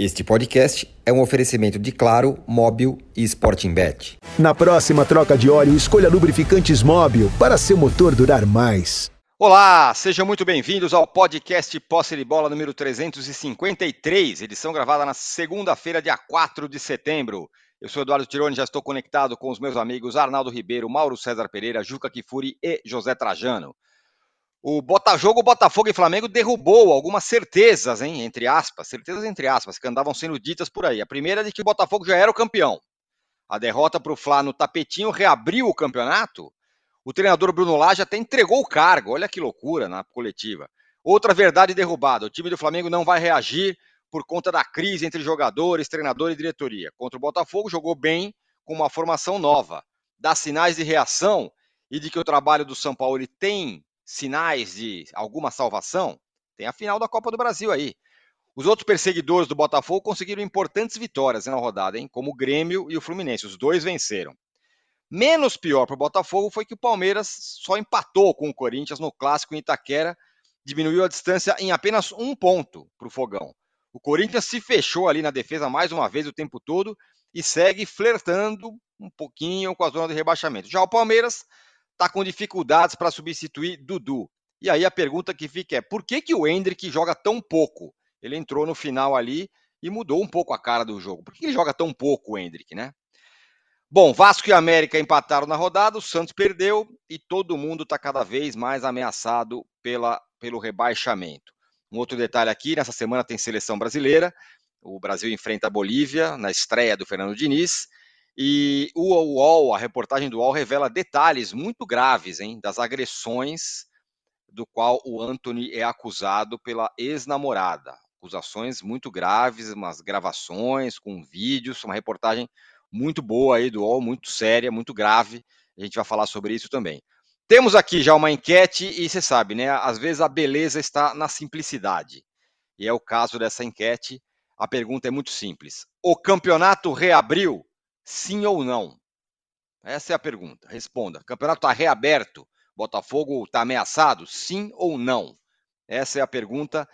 Este podcast é um oferecimento de Claro, Móbil e Sporting Bet. Na próxima troca de óleo, escolha lubrificantes Móbil para seu motor durar mais. Olá, sejam muito bem-vindos ao podcast Posse de Bola número 353, edição gravada na segunda-feira, dia 4 de setembro. Eu sou Eduardo Tironi, já estou conectado com os meus amigos Arnaldo Ribeiro, Mauro César Pereira, Juca Kifuri e José Trajano. O Botafogo, Botafogo e Flamengo derrubou algumas certezas, hein, entre aspas, certezas entre aspas, que andavam sendo ditas por aí. A primeira é de que o Botafogo já era o campeão. A derrota para o Flá no tapetinho reabriu o campeonato. O treinador Bruno Lage até entregou o cargo, olha que loucura na coletiva. Outra verdade derrubada: o time do Flamengo não vai reagir por conta da crise entre jogadores, treinador e diretoria. Contra o Botafogo, jogou bem com uma formação nova. Dá sinais de reação e de que o trabalho do São Paulo tem sinais de alguma salvação, tem a final da Copa do Brasil aí. Os outros perseguidores do Botafogo conseguiram importantes vitórias na rodada, hein? como o Grêmio e o Fluminense. Os dois venceram. Menos pior para o Botafogo foi que o Palmeiras só empatou com o Corinthians no clássico em Itaquera, diminuiu a distância em apenas um ponto para o Fogão. O Corinthians se fechou ali na defesa mais uma vez o tempo todo e segue flertando um pouquinho com a zona de rebaixamento. Já o Palmeiras está com dificuldades para substituir Dudu. E aí a pergunta que fica é: por que, que o Hendrick joga tão pouco? Ele entrou no final ali e mudou um pouco a cara do jogo. Por que ele joga tão pouco, o Hendrick, né? Bom, Vasco e América empataram na rodada, o Santos perdeu e todo mundo está cada vez mais ameaçado pela, pelo rebaixamento. Um outro detalhe aqui: nessa semana tem seleção brasileira. O Brasil enfrenta a Bolívia na estreia do Fernando Diniz. E o UOL, a reportagem do UOL revela detalhes muito graves, hein, das agressões do qual o Anthony é acusado pela ex-namorada. Acusações muito graves, umas gravações com vídeos, uma reportagem muito boa aí do UOL, muito séria, muito grave. A gente vai falar sobre isso também. Temos aqui já uma enquete e você sabe, né? Às vezes a beleza está na simplicidade. E é o caso dessa enquete. A pergunta é muito simples. O campeonato reabriu? Sim ou não? Essa é a pergunta. Responda. Campeonato está reaberto? Botafogo está ameaçado? Sim ou não? Essa é a pergunta.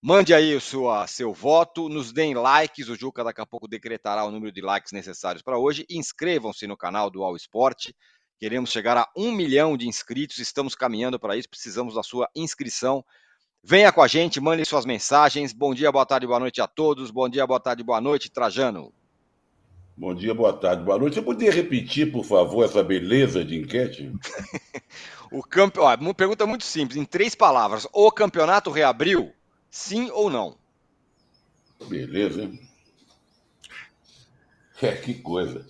Mande aí o seu voto, nos deem likes. O Juca daqui a pouco decretará o número de likes necessários para hoje. Inscrevam-se no canal do All Sport. Queremos chegar a um milhão de inscritos. Estamos caminhando para isso. Precisamos da sua inscrição. Venha com a gente, mande suas mensagens. Bom dia, boa tarde, boa noite a todos. Bom dia, boa tarde, boa noite, Trajano. Bom dia, boa tarde, boa noite. Você poderia repetir, por favor, essa beleza de enquete? o campe... Ó, uma pergunta muito simples, em três palavras. O campeonato reabriu? Sim ou não? Beleza, hein? É, que coisa.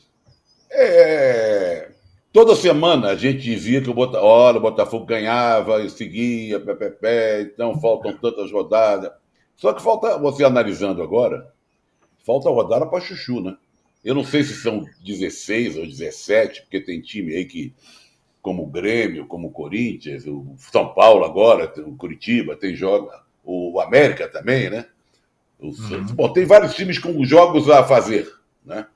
É... Toda semana a gente dizia que o Botafogo, olha, o Botafogo ganhava e seguia, pé, pé, pé, então faltam tantas rodadas. Só que falta, você analisando agora, falta rodada para Chuchu, né? Eu não sei se são 16 ou 17, porque tem time aí que, como o Grêmio, como o Corinthians, o São Paulo agora, o Curitiba, tem joga, o América também, né? O uhum. Bom, tem vários times com jogos a fazer, né?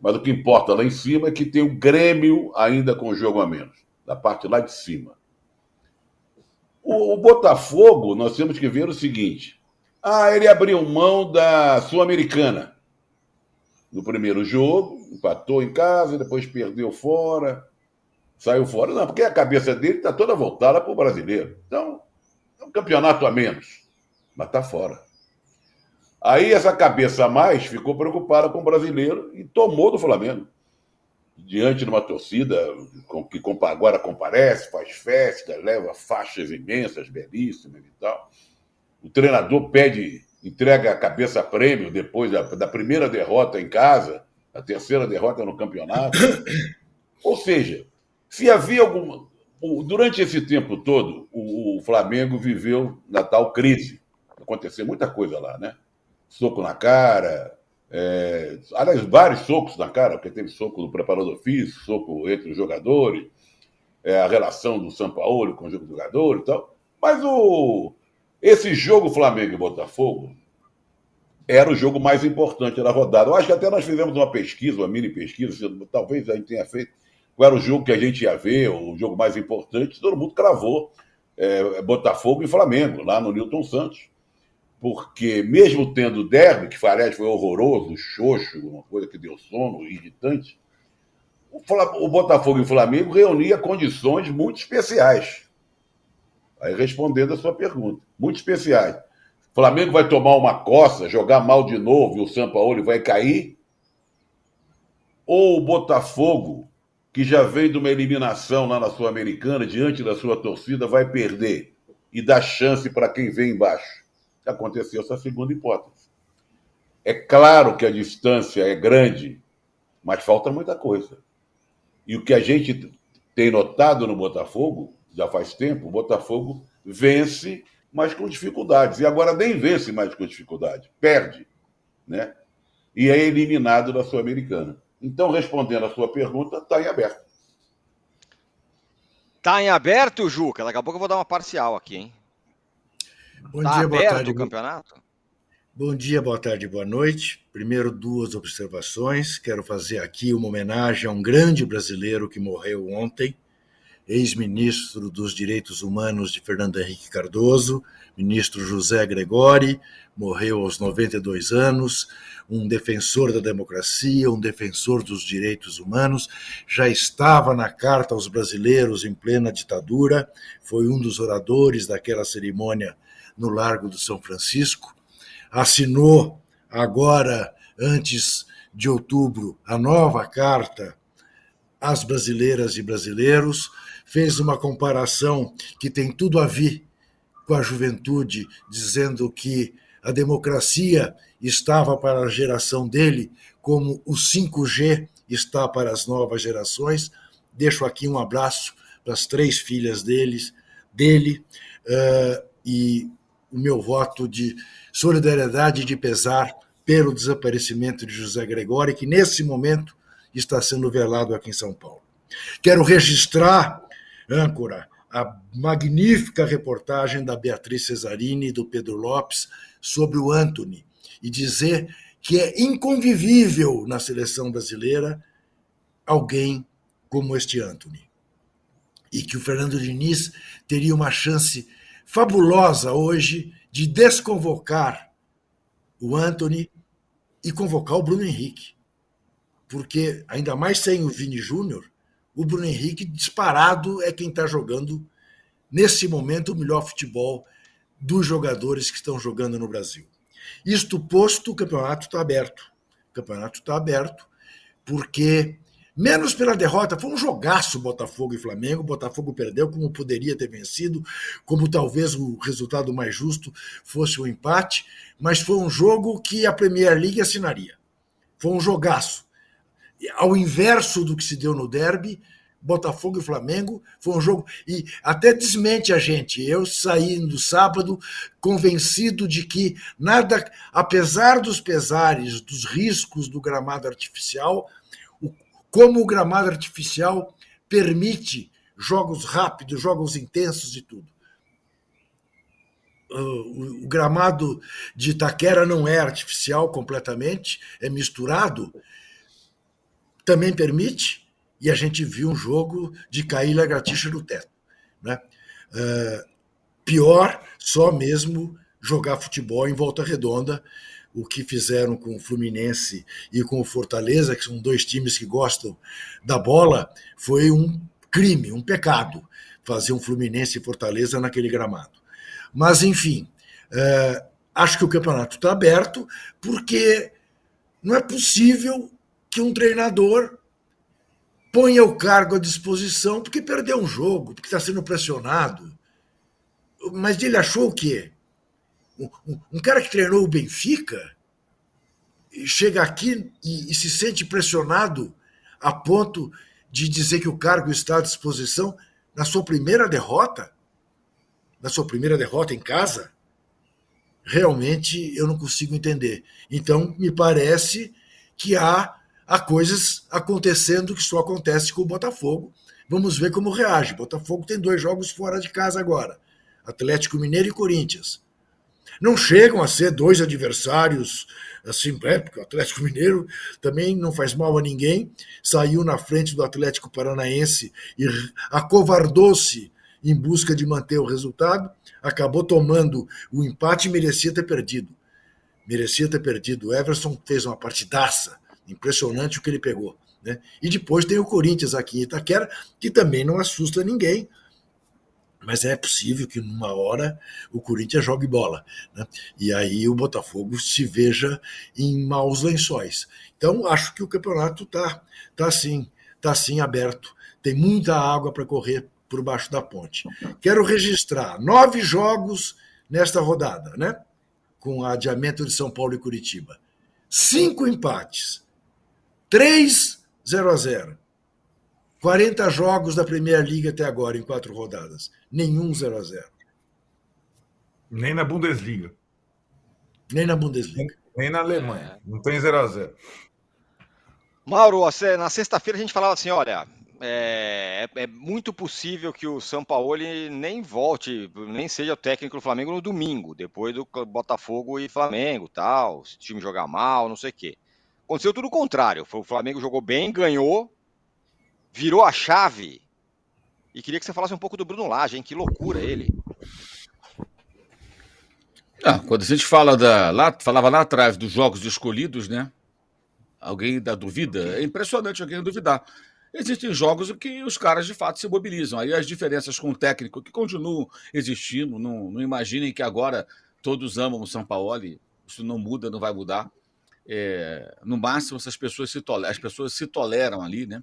Mas o que importa lá em cima é que tem o Grêmio ainda com jogo a menos, da parte lá de cima. O, o Botafogo, nós temos que ver o seguinte: ah, ele abriu mão da Sul-Americana no primeiro jogo, empatou em casa, depois perdeu fora, saiu fora. Não, porque a cabeça dele está toda voltada para o brasileiro. Então, é um campeonato a menos, mas está fora. Aí essa cabeça a mais ficou preocupada com o brasileiro e tomou do Flamengo. Diante de uma torcida que agora comparece, faz festa, leva faixas imensas, belíssimas e tal. O treinador pede entrega a cabeça prêmio depois da, da primeira derrota em casa, a terceira derrota no campeonato. Ou seja, se havia alguma. Durante esse tempo todo, o, o Flamengo viveu na tal crise. Aconteceu muita coisa lá, né? Soco na cara, é, aliás, vários socos na cara, porque teve soco do preparador físico, soco entre os jogadores, é, a relação do São Paulo com o jogador e tal. Mas o, esse jogo Flamengo e Botafogo era o jogo mais importante da rodada. Eu acho que até nós fizemos uma pesquisa, uma mini pesquisa, talvez a gente tenha feito, qual era o jogo que a gente ia ver, o jogo mais importante, todo mundo cravou é, Botafogo e Flamengo, lá no Newton Santos. porque mesmo tendo derby, que aliás foi horroroso, xoxo, uma coisa que deu sono, irritante, o Botafogo e o Flamengo reunia condições muito especiais. Aí respondendo a sua pergunta, muito especiais. O Flamengo vai tomar uma coça, jogar mal de novo e o São Paulo vai cair? Ou o Botafogo, que já vem de uma eliminação lá na Sul-Americana, diante da sua torcida, vai perder e dar chance para quem vem embaixo? Aconteceu essa segunda hipótese. É claro que a distância é grande, mas falta muita coisa. E o que a gente tem notado no Botafogo, já faz tempo, o Botafogo vence, mas com dificuldades. E agora nem vence mais com dificuldade, perde, né? E é eliminado da Sul-Americana. Então, respondendo a sua pergunta, está em aberto. Está em aberto, Juca? Daqui a pouco eu vou dar uma parcial aqui, hein? Bom tá dia, boa tarde. o campeonato? Bom dia, boa tarde, boa noite. Primeiro, duas observações. Quero fazer aqui uma homenagem a um grande brasileiro que morreu ontem, ex-ministro dos Direitos Humanos de Fernando Henrique Cardoso, ministro José Gregori, morreu aos 92 anos, um defensor da democracia, um defensor dos direitos humanos, já estava na Carta aos Brasileiros em plena ditadura, foi um dos oradores daquela cerimônia no Largo do São Francisco assinou agora, antes de outubro, a nova carta às brasileiras e brasileiros, fez uma comparação que tem tudo a ver com a juventude, dizendo que a democracia estava para a geração dele, como o 5G está para as novas gerações. Deixo aqui um abraço para as três filhas deles, dele uh, e o meu voto de solidariedade e de pesar pelo desaparecimento de José Gregório, que nesse momento está sendo velado aqui em São Paulo. Quero registrar, âncora, a magnífica reportagem da Beatriz Cesarini e do Pedro Lopes sobre o Anthony e dizer que é inconvivível na seleção brasileira alguém como este Anthony. E que o Fernando Diniz teria uma chance fabulosa hoje de desconvocar o Anthony e convocar o Bruno Henrique. Porque, ainda mais sem o Vini Júnior, o Bruno Henrique disparado é quem está jogando, nesse momento, o melhor futebol dos jogadores que estão jogando no Brasil. Isto posto, o campeonato está aberto. O campeonato está aberto porque Menos pela derrota, foi um jogaço Botafogo e Flamengo. O Botafogo perdeu como poderia ter vencido, como talvez o resultado mais justo fosse o um empate, mas foi um jogo que a Premier League assinaria. Foi um jogaço. Ao inverso do que se deu no derby, Botafogo e Flamengo foi um jogo e até desmente a gente. Eu saí no sábado convencido de que nada, apesar dos pesares, dos riscos do gramado artificial, como o gramado artificial permite jogos rápidos, jogos intensos e tudo. O gramado de Itaquera não é artificial completamente, é misturado, também permite, e a gente viu um jogo de cair lagartixa no teto. Né? Uh, pior, só mesmo jogar futebol em volta redonda, o que fizeram com o Fluminense e com o Fortaleza, que são dois times que gostam da bola, foi um crime, um pecado fazer um Fluminense e Fortaleza naquele gramado. Mas, enfim, é, acho que o campeonato está aberto, porque não é possível que um treinador ponha o cargo à disposição porque perdeu um jogo, porque está sendo pressionado. Mas ele achou o quê? Um, cara que treinou o Benfica chega aqui e se sente pressionado a ponto de dizer que o cargo está à disposição na sua primeira derrota, na sua primeira derrota em casa, realmente eu não consigo entender. Então, me parece que há, há coisas acontecendo que só acontece com o Botafogo. Vamos ver como reage. Botafogo tem dois jogos fora de casa agora: Atlético Mineiro e Corinthians. Não chegam a ser dois adversários assim, é, porque o Atlético Mineiro também não faz mal a ninguém, saiu na frente do Atlético Paranaense e acovardou-se em busca de manter o resultado, acabou tomando o empate e merecia ter perdido. Merecia ter perdido. O Everson fez uma partidaça, impressionante o que ele pegou. Né? E depois tem o Corinthians aqui em Itaquera, que também não assusta ninguém, mas é possível que numa hora o Corinthians jogue bola. Né? E aí o Botafogo se veja em maus lençóis. Então, acho que o campeonato está tá assim, tá assim aberto. Tem muita água para correr por baixo da ponte. Quero registrar nove jogos nesta rodada, né? Com adiamento de São Paulo e Curitiba. Cinco empates. Três 0 a 0 40 jogos da Primeira Liga até agora, em quatro rodadas. Nenhum 0 a 0 Nem na Bundesliga. Nem na Bundesliga. Nem, nem na Alemanha. Não tem 0 a 0 Mauro, na sexta-feira a gente falava assim: olha, é, é, muito possível que o São Paulo nem volte, nem seja o técnico do Flamengo no domingo, depois do Botafogo e Flamengo, tal, se o time jogar mal, não sei o quê. Aconteceu tudo o contrário. O Flamengo jogou bem, ganhou, virou a chave. E queria que você falasse um pouco do Bruno Lage, hein? Que loucura ele. Ah, quando a gente fala da. Lá, falava lá atrás dos jogos escolhidos, né? Alguém da dúvida? É impressionante alguém duvidar. Existem jogos em que os caras de fato se mobilizam. Aí as diferenças com o técnico que continuam existindo. Não, não imaginem que agora todos amam o São Paulo. Isso não muda, não vai mudar. É, no máximo, essas pessoas se as pessoas se toleram ali, né?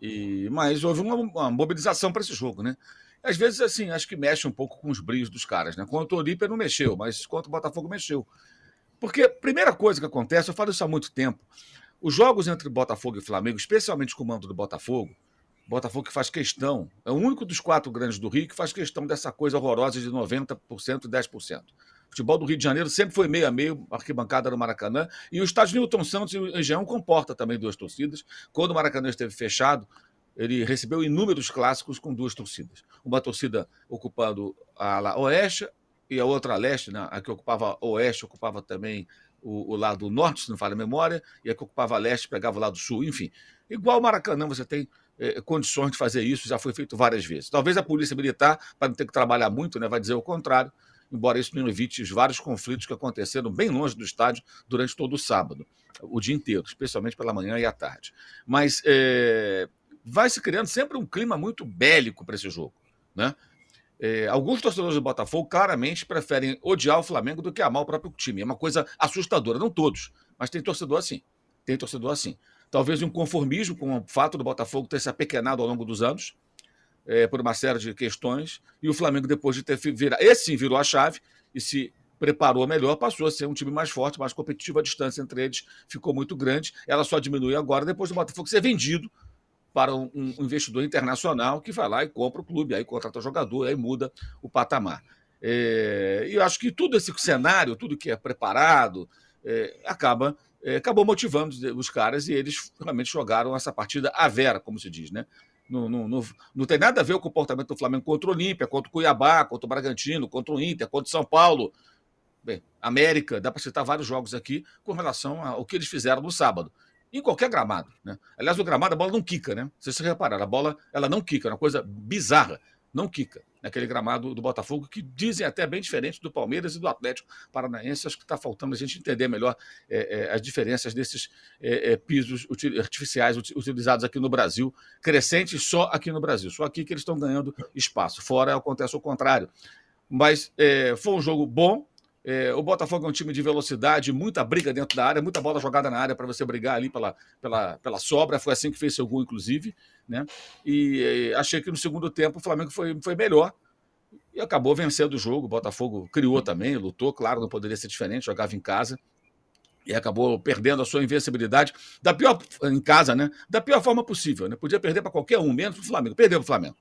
E, mas houve uma, uma mobilização para esse jogo, né? Às vezes, assim, acho que mexe um pouco com os brilhos dos caras, né? Quanto o Olímpia não mexeu, mas quanto o Botafogo mexeu. Porque, primeira coisa que acontece, eu falo isso há muito tempo, os jogos entre Botafogo e Flamengo, especialmente com o mando do Botafogo, Botafogo que faz questão, é o único dos quatro grandes do Rio que faz questão dessa coisa horrorosa de 90% e 10% futebol do Rio de Janeiro sempre foi meio a meio, arquibancada no Maracanã. E o estádio Newton Santos em região comporta também duas torcidas. Quando o Maracanã esteve fechado, ele recebeu inúmeros clássicos com duas torcidas. Uma torcida ocupando a ala oeste e a outra a leste, né? a que ocupava oeste ocupava também o, o, lado norte, se não falha a memória, e a que ocupava a leste pegava o lado sul, enfim. Igual o Maracanã, você tem eh, condições de fazer isso, já foi feito várias vezes. Talvez a Polícia Militar, para não ter que trabalhar muito, né, vai dizer o contrário, embora isso não evite os vários conflitos que aconteceram bem longe do estádio durante todo o sábado, o dia inteiro, especialmente pela manhã e à tarde. Mas é, vai se criando sempre um clima muito bélico para esse jogo. Né? É, alguns torcedores do Botafogo claramente preferem odiar o Flamengo do que amar o próprio time. É uma coisa assustadora, não todos, mas tem torcedor assim. Tem torcedor assim. Talvez um conformismo com o fato do Botafogo ter se apequenado ao longo dos anos, é, por uma série de questões, e o Flamengo, depois de ter virado, esse sim virou a chave e se preparou melhor, passou a ser um time mais forte, mais competitivo, a distância entre eles ficou muito grande, ela só diminui agora depois do Botafogo ser vendido para um, um investidor internacional que vai lá e compra o clube, aí contrata jogador, aí muda o patamar. É, e eu acho que tudo esse cenário, tudo que é preparado, é, acaba é, acabou motivando os caras e eles realmente jogaram essa partida à vera, como se diz, né? Não, não, tem nada a ver o comportamento do Flamengo contra o Olímpia, contra o Cuiabá, contra o Bragantino, contra o Inter, contra o São Paulo. Bem, América, dá para citar vários jogos aqui com relação ao que eles fizeram no sábado. Em qualquer gramado. Né? Aliás, o gramado, a bola não quica, né? Vocês se repararam, a bola ela não quica, é uma coisa bizarra. Não quica naquele gramado do Botafogo, que dizem até bem diferente do Palmeiras e do Atlético Paranaense. Acho que está faltando a gente entender melhor é, é, as diferenças desses é, é pisos artificiais utilizados aqui no Brasil, crescentes só aqui no Brasil. Só aqui que eles estão ganhando espaço. Fora acontece o contrário. Mas é, foi um jogo bom, é, o Botafogo é um time de velocidade, muita briga dentro da área, muita bola jogada na área para você brigar ali pela, pela, pela sobra. Foi assim que fez seu gol, inclusive. Né? E, e achei que no segundo tempo o Flamengo foi, foi melhor e acabou vencendo o jogo. O Botafogo criou também, lutou, claro, não poderia ser diferente, jogava em casa e acabou perdendo a sua invencibilidade da pior em casa, né? Da pior forma possível, né? Podia perder para qualquer um, menos para o Flamengo. Perdeu para o Flamengo.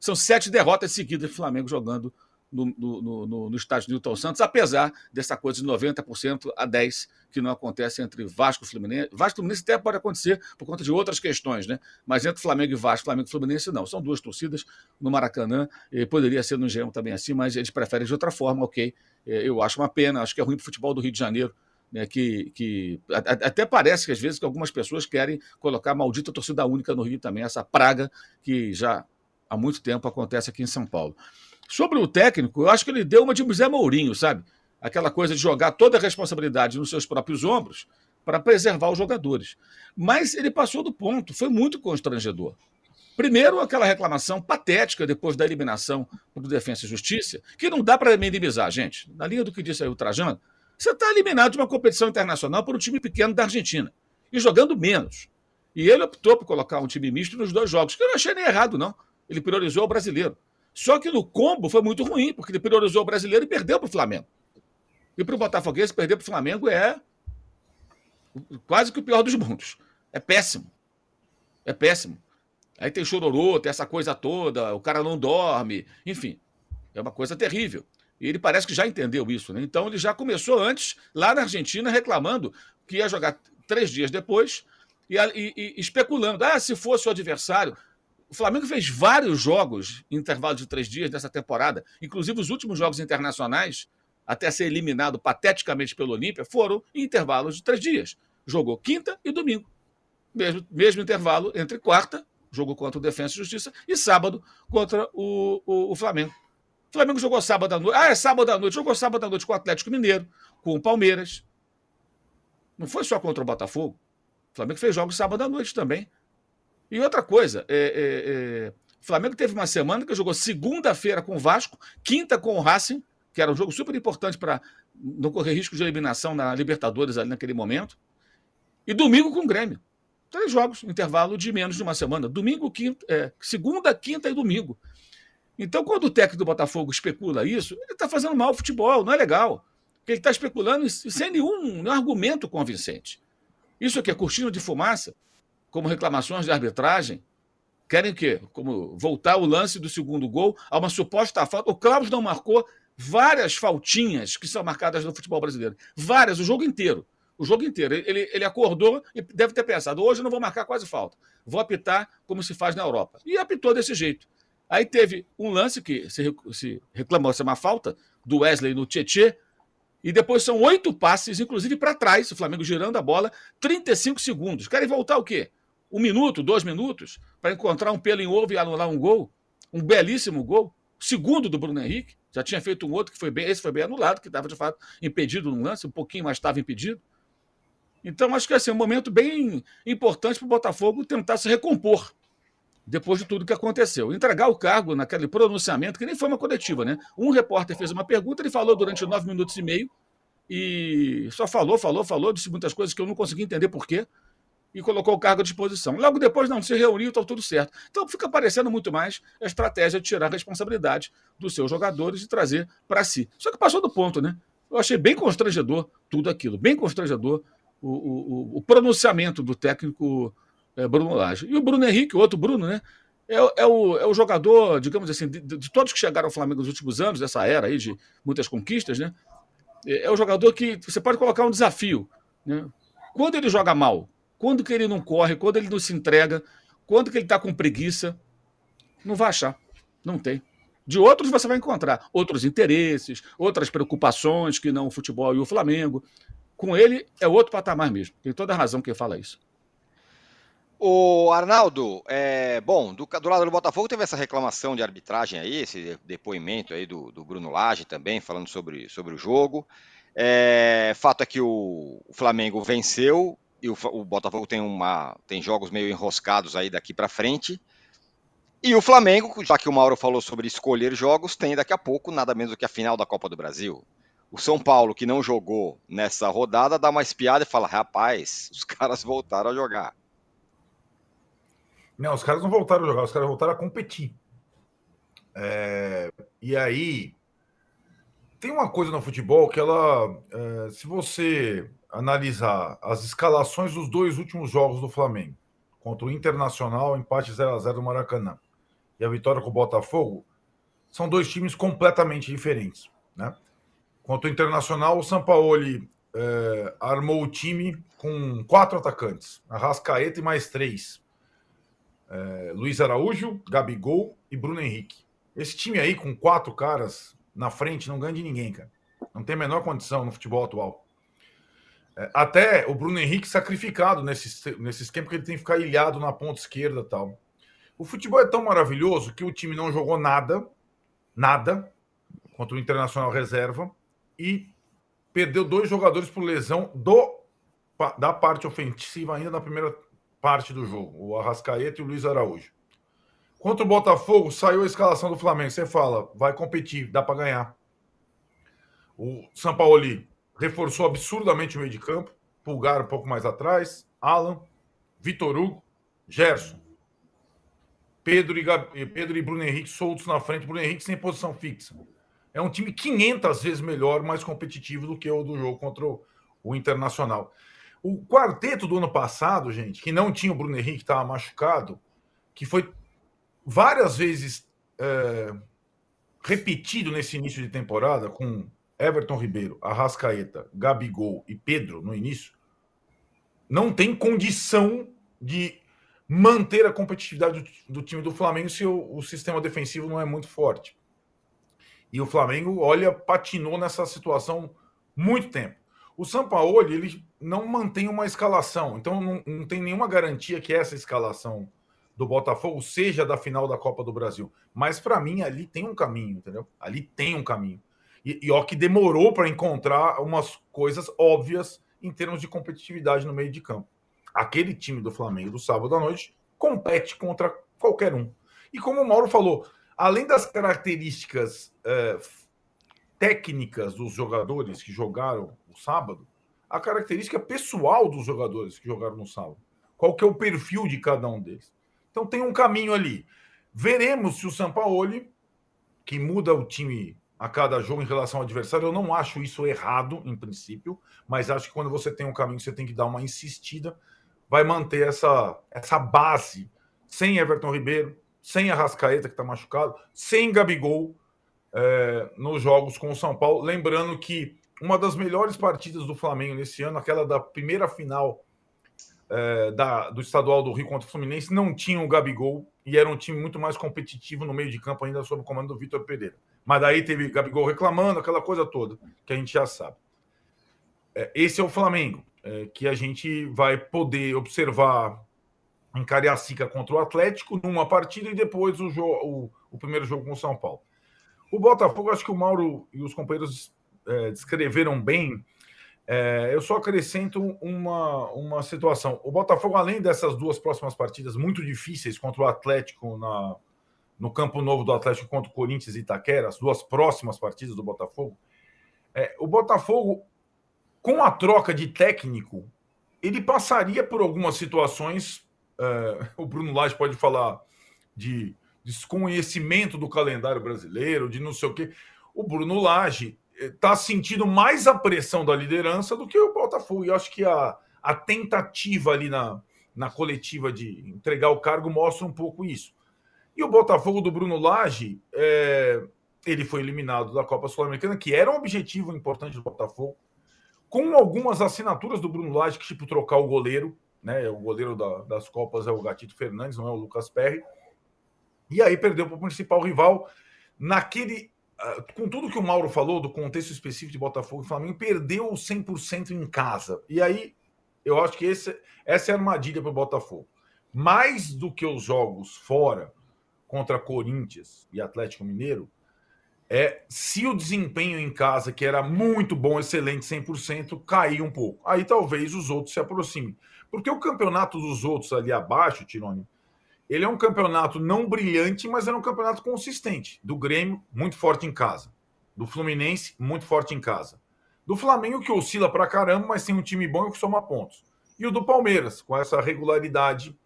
São sete derrotas seguidas do Flamengo jogando no, no, no, no estádio Newton Santos, apesar dessa coisa de 90% a 10% que não acontece entre Vasco e Fluminense. Vasco e Fluminense até pode acontecer por conta de outras questões, né? Mas entre Flamengo e Vasco, Flamengo e Fluminense, não. São duas torcidas no Maracanã, poderia ser no Engenhão também assim, mas eles preferem de outra forma, ok. É, eu acho uma pena, acho que é ruim para o futebol do Rio de Janeiro. Né, que, que até parece que às vezes que algumas pessoas querem colocar a maldita torcida única no Rio também, essa praga que já há muito tempo acontece aqui em São Paulo. Sobre o técnico, eu acho que ele deu uma de José Mourinho, sabe? Aquela coisa de jogar toda a responsabilidade nos seus próprios ombros para preservar os jogadores. Mas ele passou do ponto, foi muito constrangedor. Primeiro, aquela reclamação patética depois da eliminação do Defensa e Justiça, que não dá para minimizar, gente. Na linha do que disse aí o Trajano, você está eliminado de uma competição internacional por um time pequeno da Argentina e jogando menos. E ele optou por colocar um time misto nos dois jogos, que eu não achei nem errado, não. Ele priorizou o brasileiro. Só que no combo foi muito ruim, porque ele priorizou o brasileiro e perdeu para o Flamengo. E para o Botafoguense, perder para o Flamengo é quase que o pior dos mundos. É péssimo. É péssimo. Aí tem chororô, tem essa coisa toda, o cara não dorme, enfim. É uma coisa terrível. E ele parece que já entendeu isso, né? Então ele já começou antes, lá na Argentina, reclamando que ia jogar três dias depois e, e, e especulando. Ah, se fosse o adversário. O Flamengo fez vários jogos em intervalo de três dias dessa temporada, inclusive os últimos jogos internacionais, até ser eliminado pateticamente pelo Olímpia, foram em intervalos de três dias. Jogou quinta e domingo. Mesmo, mesmo intervalo entre quarta jogo contra o Defensa e Justiça, e sábado contra o, o, o Flamengo. O Flamengo jogou sábado à noite. Ah, é sábado à noite. Jogou sábado à noite com o Atlético Mineiro, com o Palmeiras. Não foi só contra o Botafogo. O Flamengo fez jogos sábado à noite também. E outra coisa, é, é, é, o Flamengo teve uma semana que jogou segunda-feira com o Vasco, quinta com o Racing, que era um jogo super importante para não correr risco de eliminação na Libertadores ali naquele momento, e domingo com o Grêmio. Três jogos, intervalo de menos de uma semana. Domingo, quinta, é, segunda, quinta e domingo. Então, quando o técnico do Botafogo especula isso, ele está fazendo mal ao futebol, não é legal. Ele está especulando sem nenhum, nenhum argumento convincente. Isso aqui é cortina de fumaça, como reclamações de arbitragem. Querem o quê? Como voltar o lance do segundo gol a uma suposta falta. O Klaus não marcou várias faltinhas que são marcadas no futebol brasileiro. Várias, o jogo inteiro. O jogo inteiro. Ele, ele acordou e deve ter pensado: hoje eu não vou marcar quase falta. Vou apitar como se faz na Europa. E apitou desse jeito. Aí teve um lance que se, reclamou ser uma falta do Wesley no Tietê. E depois são oito passes, inclusive para trás, o Flamengo girando a bola, 35 segundos. Querem voltar o quê? Um minuto, dois minutos, para encontrar um pelo em ovo e anular um gol? Um belíssimo gol. Segundo do Bruno Henrique. Já tinha feito um outro que foi bem. Esse foi bem anulado, que estava de fato impedido no lance, um pouquinho mais estava impedido. Então, acho que assim, é um momento bem importante para o Botafogo tentar se recompor depois de tudo que aconteceu. Entregar o cargo naquele pronunciamento, que nem foi uma coletiva, né? Um repórter fez uma pergunta, ele falou durante nove minutos e meio e só falou, falou, falou, disse muitas coisas que eu não consegui entender por quê e colocou o cargo à disposição. Logo depois, não, se reuniu, está tudo certo. Então fica parecendo muito mais a estratégia de tirar a responsabilidade dos seus jogadores e trazer para si. Só que passou do ponto, né? Eu achei bem constrangedor tudo aquilo, bem constrangedor o, o, o pronunciamento do técnico é, Bruno Lage. E o Bruno Henrique, o outro Bruno, né? É, é, o, é o jogador, digamos assim, de, de, todos que chegaram ao Flamengo nos últimos anos, dessa era aí de muitas conquistas, né? É, é o jogador que você pode colocar um desafio. Né? Quando ele joga mal, quando que ele não corre, quando ele não se entrega, quando que ele está com preguiça, não vai achar. Não tem. De outros você vai encontrar outros interesses, outras preocupações que não o futebol e o Flamengo com ele é outro patamar mesmo. Tem toda a razão quem fala isso. O Arnaldo, é, bom, do, do, lado do Botafogo teve essa reclamação de arbitragem aí, esse depoimento aí do, do Bruno Lage também, falando sobre, sobre o jogo. É, fato é que o, o Flamengo venceu e o, o, Botafogo tem, uma, tem jogos meio enroscados aí daqui para frente. E o Flamengo, já que o Mauro falou sobre escolher jogos, tem daqui a pouco nada menos do que a final da Copa do Brasil o São Paulo, que não jogou nessa rodada, dá uma espiada e fala: rapaz, os caras voltaram a jogar. Não, os caras não voltaram a jogar, os caras voltaram a competir. É... E aí, tem uma coisa no futebol que ela, é... se você analisar as escalações dos dois últimos jogos do Flamengo, contra o Internacional, empate 0 a 0 no Maracanã, e a vitória com o Botafogo, são dois times completamente diferentes, né? Contra o Internacional, o Sampaoli é, armou o time com quatro atacantes: Arrascaeta e mais três. É, Luiz Araújo, Gabigol e Bruno Henrique. Esse time aí, com quatro caras na frente, não ganha de ninguém, cara. Não tem a menor condição no futebol atual. É, até o Bruno Henrique sacrificado nesse, nesse esquema, porque ele tem que ficar ilhado na ponta esquerda tal. O futebol é tão maravilhoso que o time não jogou nada, nada, contra o Internacional Reserva, e perdeu dois jogadores por lesão do, da parte ofensiva ainda na primeira parte do jogo, o Arrascaeta e o Luiz Araújo. Contra o Botafogo, saiu a escalação do Flamengo. Você fala, vai competir, dá para ganhar. O Sampaoli reforçou absurdamente o meio de campo. Pulgar um pouco mais atrás. Alan, Vitor Hugo, Gerson. Pedro e, Gab... Pedro e Bruno Henrique soltos na frente. Bruno Henrique sem posição fixa. É um time 500 vezes melhor, mais competitivo do que o do jogo contra o Internacional. O quarteto do ano passado, gente, que não tinha o Bruno Henrique, estava machucado, que foi várias vezes é, repetido nesse início de temporada, com Everton Ribeiro, Arrascaeta, Gabigol e Pedro no início, não tem condição de manter a competitividade do, do time do Flamengo se o, o, sistema defensivo não é muito forte. E o Flamengo, olha, patinou nessa situação muito tempo. O Sampaoli, ele não mantém uma escalação, então não, não tem nenhuma garantia que essa escalação do Botafogo seja da final da Copa do Brasil. Mas para mim ali tem um caminho, entendeu? Ali tem um caminho. E, e ó que demorou para encontrar umas coisas óbvias em termos de competitividade no meio de campo. Aquele time do Flamengo do sábado à noite compete contra qualquer um. E como o Mauro falou, além das características é, técnicas dos jogadores que jogaram no sábado, a característica pessoal dos jogadores que jogaram no sábado. Qual que é o perfil de cada um deles? Então tem um caminho ali. Veremos se o Sampaoli, que muda o time a cada jogo em relação ao adversário. Eu não acho isso errado, em princípio, mas acho que quando você tem um caminho, você tem que dar uma insistida. Vai manter essa, essa base sem Everton Ribeiro, sem Arrascaeta, que está machucado, sem Gabigol é, nos jogos com o São Paulo. Lembrando que uma das melhores partidas do Flamengo nesse ano, aquela da primeira final é, da, do estadual do Rio contra o Fluminense, não tinha o Gabigol e era um time muito mais competitivo no meio de campo, ainda sob o comando do Vitor Pereira. Mas daí teve Gabigol reclamando, aquela coisa toda, que a gente já sabe. É, esse é o Flamengo, é, que a gente vai poder observar em Cariacica contra o Atlético numa partida e depois o, o, o primeiro jogo com o São Paulo. O Botafogo, acho que o Mauro e os companheiros é, descreveram bem. É, eu só acrescento uma, uma situação. O Botafogo, além dessas duas próximas partidas muito difíceis contra o Atlético na, no Campo Novo do Atlético contra o Corinthians e Itaquera, as duas próximas partidas do Botafogo. É, o Botafogo, com a troca de técnico, ele passaria por algumas situações. É, o Bruno Lage pode falar de desconhecimento do calendário brasileiro, de não sei o quê. O Bruno Lage está é, sentindo mais a pressão da liderança do que o Botafogo. E acho que a, a tentativa ali na, na coletiva de entregar o cargo mostra um pouco isso. E o Botafogo do Bruno Lage, é, ele foi eliminado da Copa Sul-Americana, que era um objetivo importante do Botafogo, com algumas assinaturas do Bruno Lage, que tipo trocar o goleiro, né? O goleiro da, das Copas é o Gatito Fernandes, não é o Lucas Perry. E aí perdeu para o principal rival naquele. Ah, com tudo que o Mauro falou do contexto específico de Botafogo e Flamengo, perdeu o 100% em casa. E aí eu acho que esse, essa é a armadilha para o Botafogo. Mais do que os jogos fora, contra Corinthians e Atlético Mineiro é se o desempenho em casa, que era muito bom, excelente, 100%, cair um pouco. Aí talvez os outros se aproximem. Porque o campeonato dos outros ali abaixo, Tirone, ele é um campeonato não brilhante, mas é um campeonato consistente. Do Grêmio, muito forte em casa. Do Fluminense, muito forte em casa. Do Flamengo, que oscila pra caramba, mas tem um time bom e que soma pontos. E o do Palmeiras, com essa regularidade.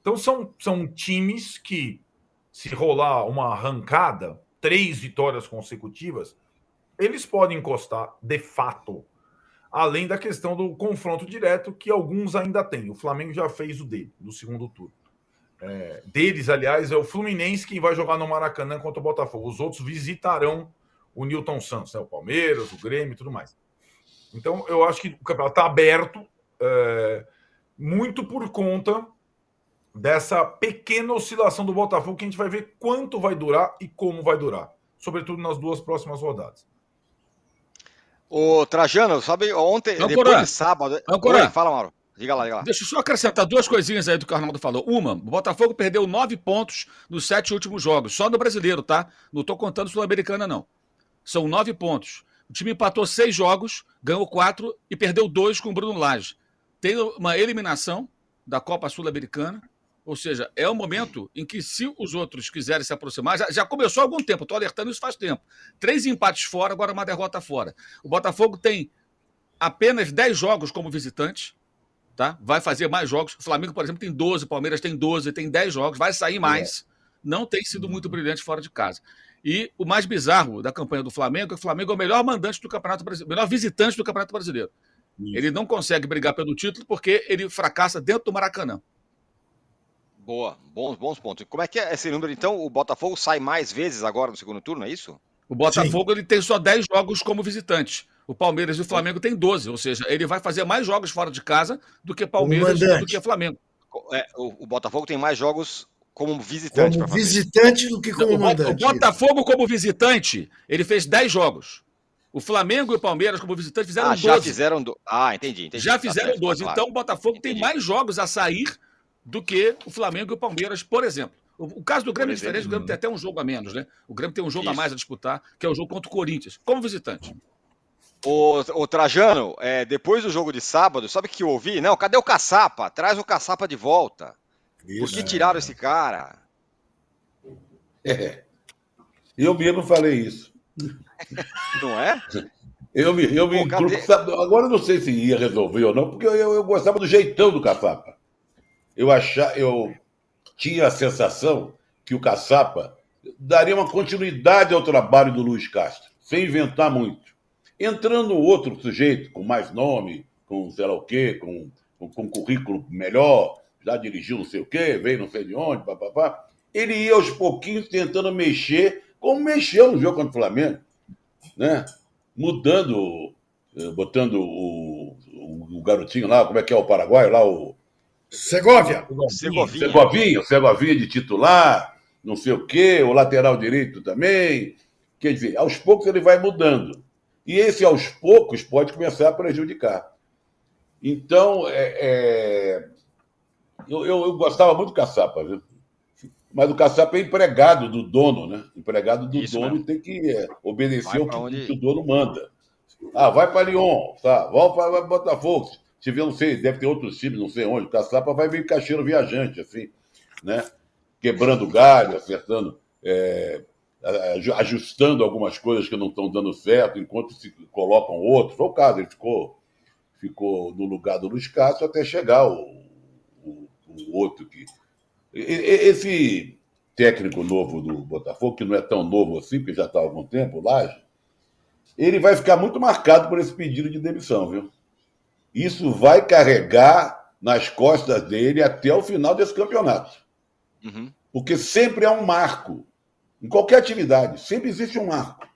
Então são, são times que se rolar uma arrancada, três vitórias consecutivas, eles podem encostar de fato. Além da questão do confronto direto, que alguns ainda têm. O Flamengo já fez o dele, no segundo turno. É, deles, aliás, é o Fluminense quem vai jogar no Maracanã contra o Botafogo. Os outros visitarão o Newton Santos, né? o Palmeiras, o Grêmio e tudo mais. Então, eu acho que o campeonato está aberto, é, muito por conta dessa pequena oscilação do Botafogo que a gente vai ver quanto vai durar e como vai durar, sobretudo nas duas próximas rodadas. O Trajano, sabe, ontem, depois de sábado. Oi, fala, Mauro. Diga lá, diga lá. Deixa eu só acrescentar duas coisinhas aí do que o Arnaldo falou. Uma, o Botafogo perdeu nove pontos nos sete últimos jogos, só no brasileiro, tá? Não estou contando Sul-Americana, não. São nove pontos. O time empatou seis jogos, ganhou quatro e perdeu dois com o Bruno Lage. Tem uma eliminação da Copa Sul-Americana, ou seja, é o momento em que, se os outros quiserem se aproximar, já, já começou há algum tempo, estou alertando isso faz tempo. Três empates fora, agora uma derrota fora. O Botafogo tem apenas dez jogos como visitante, tá? Vai fazer mais jogos. O Flamengo, por exemplo, tem 12, o Palmeiras tem 12, tem 10 jogos, vai sair mais. É. Não tem sido muito brilhante fora de casa. E o mais bizarro da campanha do Flamengo é que o Flamengo é o melhor mandante do Campeonato Brasileiro, melhor visitante do Campeonato Brasileiro. Isso. Ele não consegue brigar pelo título porque ele fracassa dentro do Maracanã. Boa, bons, bons pontos. Como é que é esse número? Então, o Botafogo sai mais vezes agora no segundo turno, é isso? O Botafogo ele tem só 10 jogos como visitante. O Palmeiras e o Flamengo têm 12, ou seja, ele vai fazer mais jogos fora de casa do que Palmeiras e do que Flamengo. É, o, o Botafogo tem mais jogos como visitante. Como visitante do que como mandante. O Botafogo, como visitante, ele fez 10 jogos. O Flamengo e o Palmeiras, como visitante, fizeram ah, 12. Já fizeram. Do... Ah, entendi, entendi. Já tá fizeram tá 12. Claro. Então, o Botafogo entendi. tem mais jogos a sair do que o Flamengo e o Palmeiras, por exemplo. O, o caso do Grêmio é diferente, o Grêmio tem até um jogo a menos, né? O Grêmio tem um jogo Isso. a mais a disputar, que é o jogo contra o Corinthians, como visitante. O, Trajano, é, depois do jogo de sábado, sabe o que eu ouvi? Não, cadê o Caçapa? Traz o Caçapa de volta. Isso, Por que tiraram é. esse cara? É. Eu mesmo falei isso. Não é? Eu me, eu me Pô, Agora eu não sei se ia resolver ou não, porque eu, eu, eu gostava do jeitão do Caçapa. Eu, achava, eu tinha a sensação que o Caçapa daria uma continuidade ao trabalho do Luiz Castro, sem inventar muito. Entrando outro sujeito com mais nome, com sei lá o quê, com, com, com currículo melhor, já dirigiu não sei o quê, veio não sei de onde, papapá, ele ia aos pouquinhos tentando mexer, como mexeu no jogo contra o Flamengo, né? Mudando, eh, botando o, o, o garotinho lá, como é que é o Paraguai, lá o. Segovia. Segovinha. Segovinha, Segovinha de titular, não sei o quê, o lateral direito também. Quer dizer, aos poucos ele vai mudando. E esse, aos poucos, pode começar a prejudicar. Então, é, é... Eu, eu, eu, gostava muito do caçapa, viu? Mas o caçapa é empregado do dono, né? Empregado do Isso dono mesmo. tem que é, obedecer o que, onde... que, o dono manda. Ah, vai para Lyon, tá? Vamos para Botafogo. Se vê, não sei, deve ter outros times, não sei onde. O caçapa vai vir caixeiro viajante, assim, né? Quebrando galho, acertando. É, ajustando algumas coisas que não estão dando certo, enquanto se colocam outros. Foi o caso, ele ficou, ficou no lugar do Luiz Castro até chegar o, o, o outro que. Esse técnico novo do Botafogo, que não é tão novo assim, porque já está há algum tempo, Laje, ele vai ficar muito marcado por esse pedido de demissão, viu? Isso vai carregar nas costas dele até o final desse campeonato. Uhum. Porque sempre é um marco em qualquer atividade, sempre existe um marco.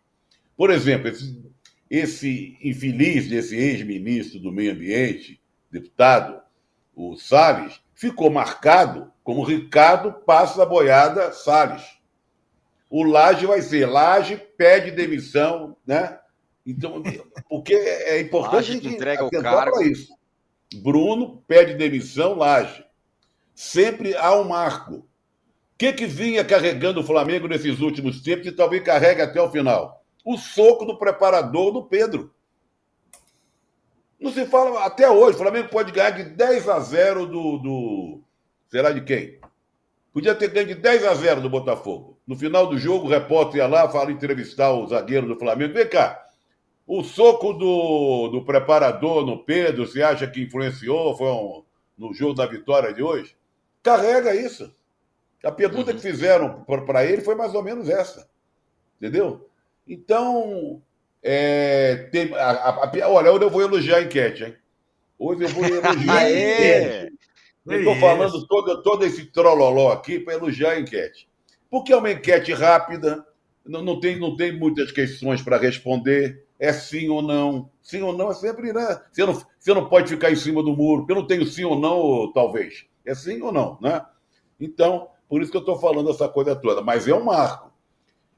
Por exemplo, esse, esse infeliz desse ex-ministro do Meio Ambiente, deputado, o Salles, ficou marcado como Ricardo Passa Boiada Salles. O Laje vai ser Laje pede demissão, né? Então, porque é importante a gente entrega o cargo. isso. Bruno pede demissão, Laje. Sempre há um marco que, que vinha carregando o Flamengo nesses últimos tempos e talvez carregue até o final? O soco do preparador do Pedro. Não se fala até hoje. O Flamengo pode ganhar de 10 a 0 do. do será de quem? Podia ter ganho de 10 a 0 do Botafogo. No final do jogo, o repórter ia lá, fala entrevistar o zagueiro do Flamengo. Vem cá. O soco do, do preparador no Pedro, você acha que influenciou? Foi um, no jogo da vitória de hoje? Carrega isso. A pergunta uhum. que fizeram para ele foi mais ou menos essa. Entendeu? Então, é, tem, a, a, a, olha, hoje eu vou elogiar a enquete, hein? Hoje eu vou elogiar a enquete. Eu estou falando todo, todo esse trololó aqui para elogiar a enquete. Porque é uma enquete rápida, não, não, tem, não tem muitas questões para responder. É sim ou não. Sim ou não é sempre, né? Você não, você não pode ficar em cima do muro. Eu não tenho sim ou não, talvez. É sim ou não, né? Então, por isso que eu estou falando essa coisa toda. Mas é um marco.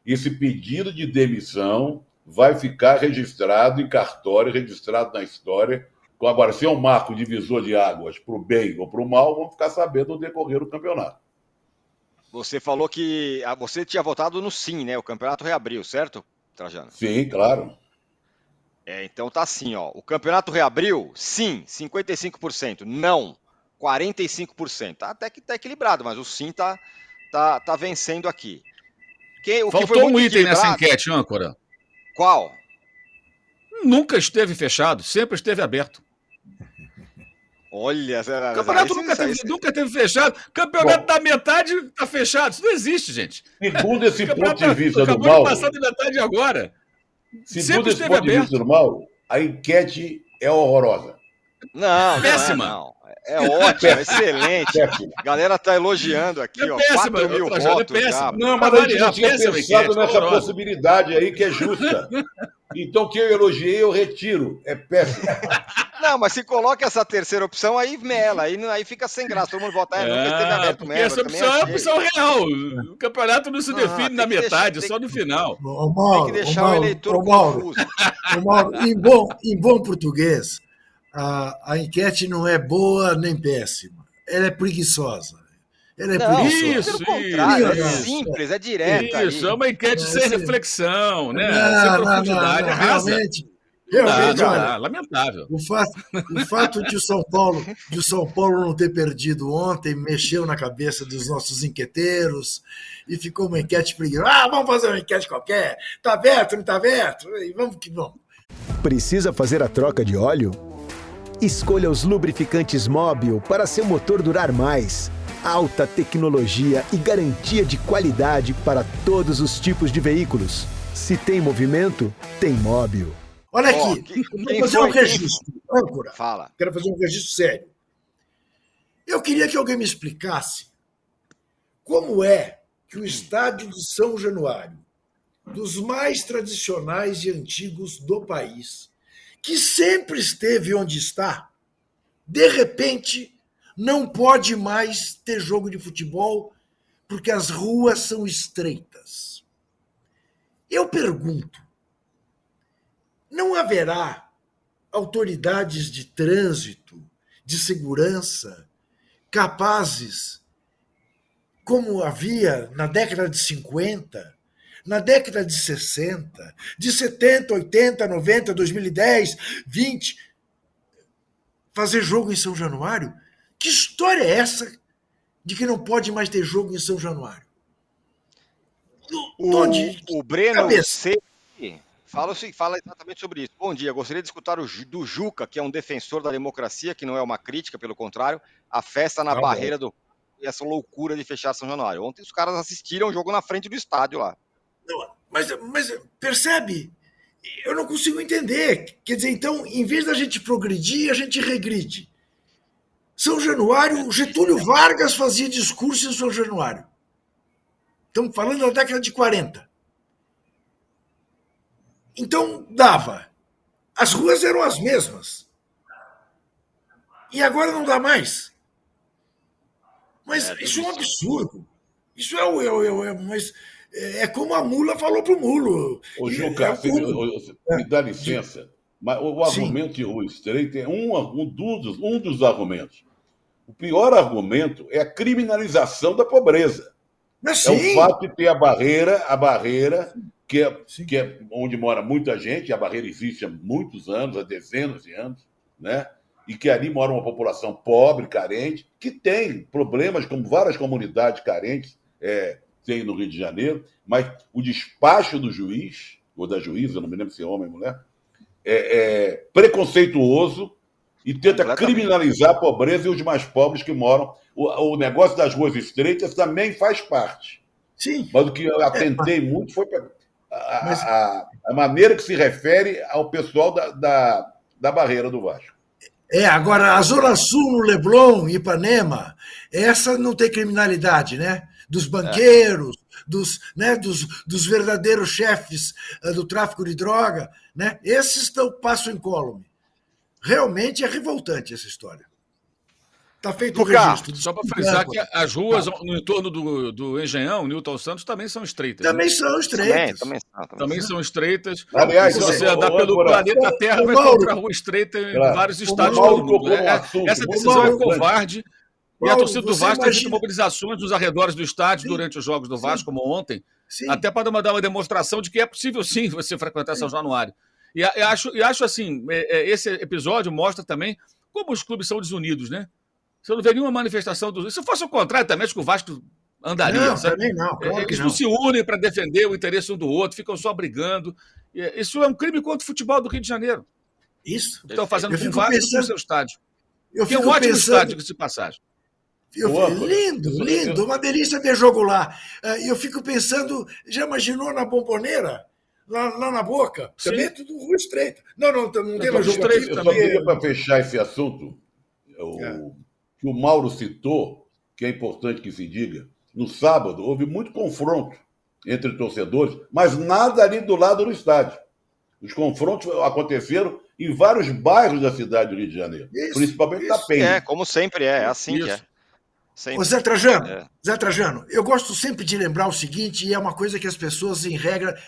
Esse pedido de demissão vai ficar registrado em cartório, registrado na história, Agora, se é um marco divisor de águas para o bem ou para o mal, vamos ficar sabendo no decorrer do campeonato. Você falou que ah, você tinha votado no sim, né? O campeonato reabriu, certo, Trajano? Sim, claro. É, então tá assim, ó. O campeonato reabriu? Sim, 55%. Não, 45%. Tá até que tá equilibrado, mas o sim tá, tá, tá vencendo aqui. Que, o Faltou que um item nessa enquete, âncora. Qual? Nunca esteve fechado, sempre esteve aberto. Olha, o campeonato nunca, teve, nunca teve fechado. Campeonato Bom, da metade está fechado. Isso não existe, gente. Segundo esse ponto de vista do mal. passar da metade agora. Segundo esse ponto aberto. de vista do mal, a enquete é horrorosa. Não, péssima. Não, não. É ótimo, é excelente. Péssima. A galera tá elogiando aqui, é ó. Péssima, 4 mil é votos é já. Não, mas a gente não tinha pensado enquete, nessa horrorosa. possibilidade aí que é justa. Então, que eu elogiei, eu retiro. É péssimo. Não, mas se coloca essa terceira opção, aí mela, aí, aí fica sem graça. Todo mundo vota, é, nunca esteve aberto mesmo. Essa opção é a opção real. O campeonato não se define ah, na metade, deixar, só no final. Ô, Mauro, tem que deixar o, Mauro, o eleitor ô, Mauro, confuso. Ô, Mauro, em, bom, em bom português, a, a enquete não é boa nem péssima. Ela é preguiçosa. Ela é não, isso, pelo contrário, é simples, é direta. Isso, é uma enquete é, sem assim, reflexão, né? Não, sem profundidade, não, não, realmente, realmente, olha, lamentável. O fato, o fato de o São Paulo, de o São Paulo não ter perdido ontem mexeu na cabeça dos nossos enqueteiros e ficou uma enquete preguiçosa. Ah, vamos fazer uma enquete qualquer. Tá aberto, não tá aberto? E vamos que vamos. Precisa fazer a troca de óleo? Escolha os lubrificantes Móbil para seu motor durar mais alta tecnologia e garantia de qualidade para todos os tipos de veículos. Se tem movimento, tem móvel. Olha aqui, oh, que, quero fazer um registro. Âncora, Fala. Quero fazer um registro sério. Eu queria que alguém me explicasse como é que o estádio de São Januário, dos mais tradicionais e antigos do país, que sempre esteve onde está, de repente não pode mais ter jogo de futebol porque as ruas são estreitas. Eu pergunto: não haverá autoridades de trânsito, de segurança, capazes, como havia na década de 50, na década de 60, de 70, 80, 90, 2010, 20, fazer jogo em São Januário? Que história é essa de que não pode mais ter jogo em São Januário? O, Onde? o Breno C. Fala, fala exatamente sobre isso. Bom dia, gostaria de escutar o, do Juca, que é um defensor da democracia, que não é uma crítica, pelo contrário, a festa na barreira bom. do. E essa loucura de fechar São Januário. Ontem os caras assistiram o jogo na frente do estádio lá. Não, mas, mas percebe? Eu não consigo entender. Quer dizer, então, em vez da gente progredir, a gente regride. São Januário, Getúlio Vargas fazia discurso em São Januário. Estamos falando da década de 40. Então, dava. As ruas eram as mesmas. E agora não dá mais. Mas é, isso é um absurdo. Isso é, é, é, é, mas é como a mula falou para o mulo. Ô, Juca, é me dá licença, mas o, argumento de rua estreita é um, um, dos, um dos argumentos. O pior argumento é a criminalização da pobreza. É o fato de ter a barreira, a barreira, que é, que é onde mora muita gente, a barreira existe há muitos anos, há dezenas de anos, né? E que ali mora uma população pobre, carente, que tem problemas, como várias comunidades carentes é, tem no Rio de Janeiro, mas o despacho do juiz, ou da juíza, não me lembro se é homem ou mulher, é, é preconceituoso e tenta criminalizar a pobreza e os mais pobres que moram. O, o, negócio das ruas estreitas também faz parte. Sim. Mas o que eu atentei é, muito foi a, mas... a, a, maneira que se refere ao pessoal da, da, da barreira do Vasco. É, agora, a Zona Sul, no Leblon, Ipanema, essa não tem criminalidade, né? Dos banqueiros, é. dos, né, dos, dos verdadeiros chefes uh, do tráfico de droga, né? Esses estão, passam incólume. Realmente é revoltante essa história. Tá feito o registro. Só para frisar que as ruas tá. no entorno do, do Engenhão, Newton Santos, também são estreitas. Também né? são estreitas. Também, também, também são estreitas. Aliás, se você andar pelo planeta Terra, vai encontrar rua estreita em claro. vários estados do mundo. É, essa decisão é covarde. E a torcida do Vasco imagina... tem mobilizações nos arredores do estádio sim. durante os jogos do Vasco, sim. como ontem, sim. até para dar uma demonstração de que é possível sim você frequentar São Januário. E, e acho, e acho assim, é, esse episódio mostra também como os clubes são desunidos, né? Você não vê nenhuma manifestação do. Se fosse o contrário, também acho que o Vasco andaria. Não, sabe? também não. Claro Eles não. não se unem para defender o interesse um do outro, ficam só brigando. Isso é um crime contra o futebol do Rio de Janeiro. Isso. Estão fazendo com o Vasco pensando... no seu estádio. Eu que é um ótimo pensando... estádio, de passagem. Eu, lindo, lindo, uma delícia ver jogo lá. Ah, eu fico pensando, já imaginou na bomboneira? Lá, lá na boca? Sim. Também é tudo rua estreita. Não, não, não, não tem mais jogo aqui. Eu também... só queria, para fechar esse assunto, o... É que o Mauro citou, que é importante que se diga, no sábado houve muito confronto entre torcedores, mas nada ali do lado do estádio. Os confrontos aconteceram em vários bairros da cidade do Rio de Janeiro, isso, principalmente isso. da Penha. É, como sempre é, é assim isso. que é. Sempre. Ô Zé Trajano, é. Zé Trajano, eu gosto sempre de lembrar o seguinte, e é uma coisa que as pessoas, em regra,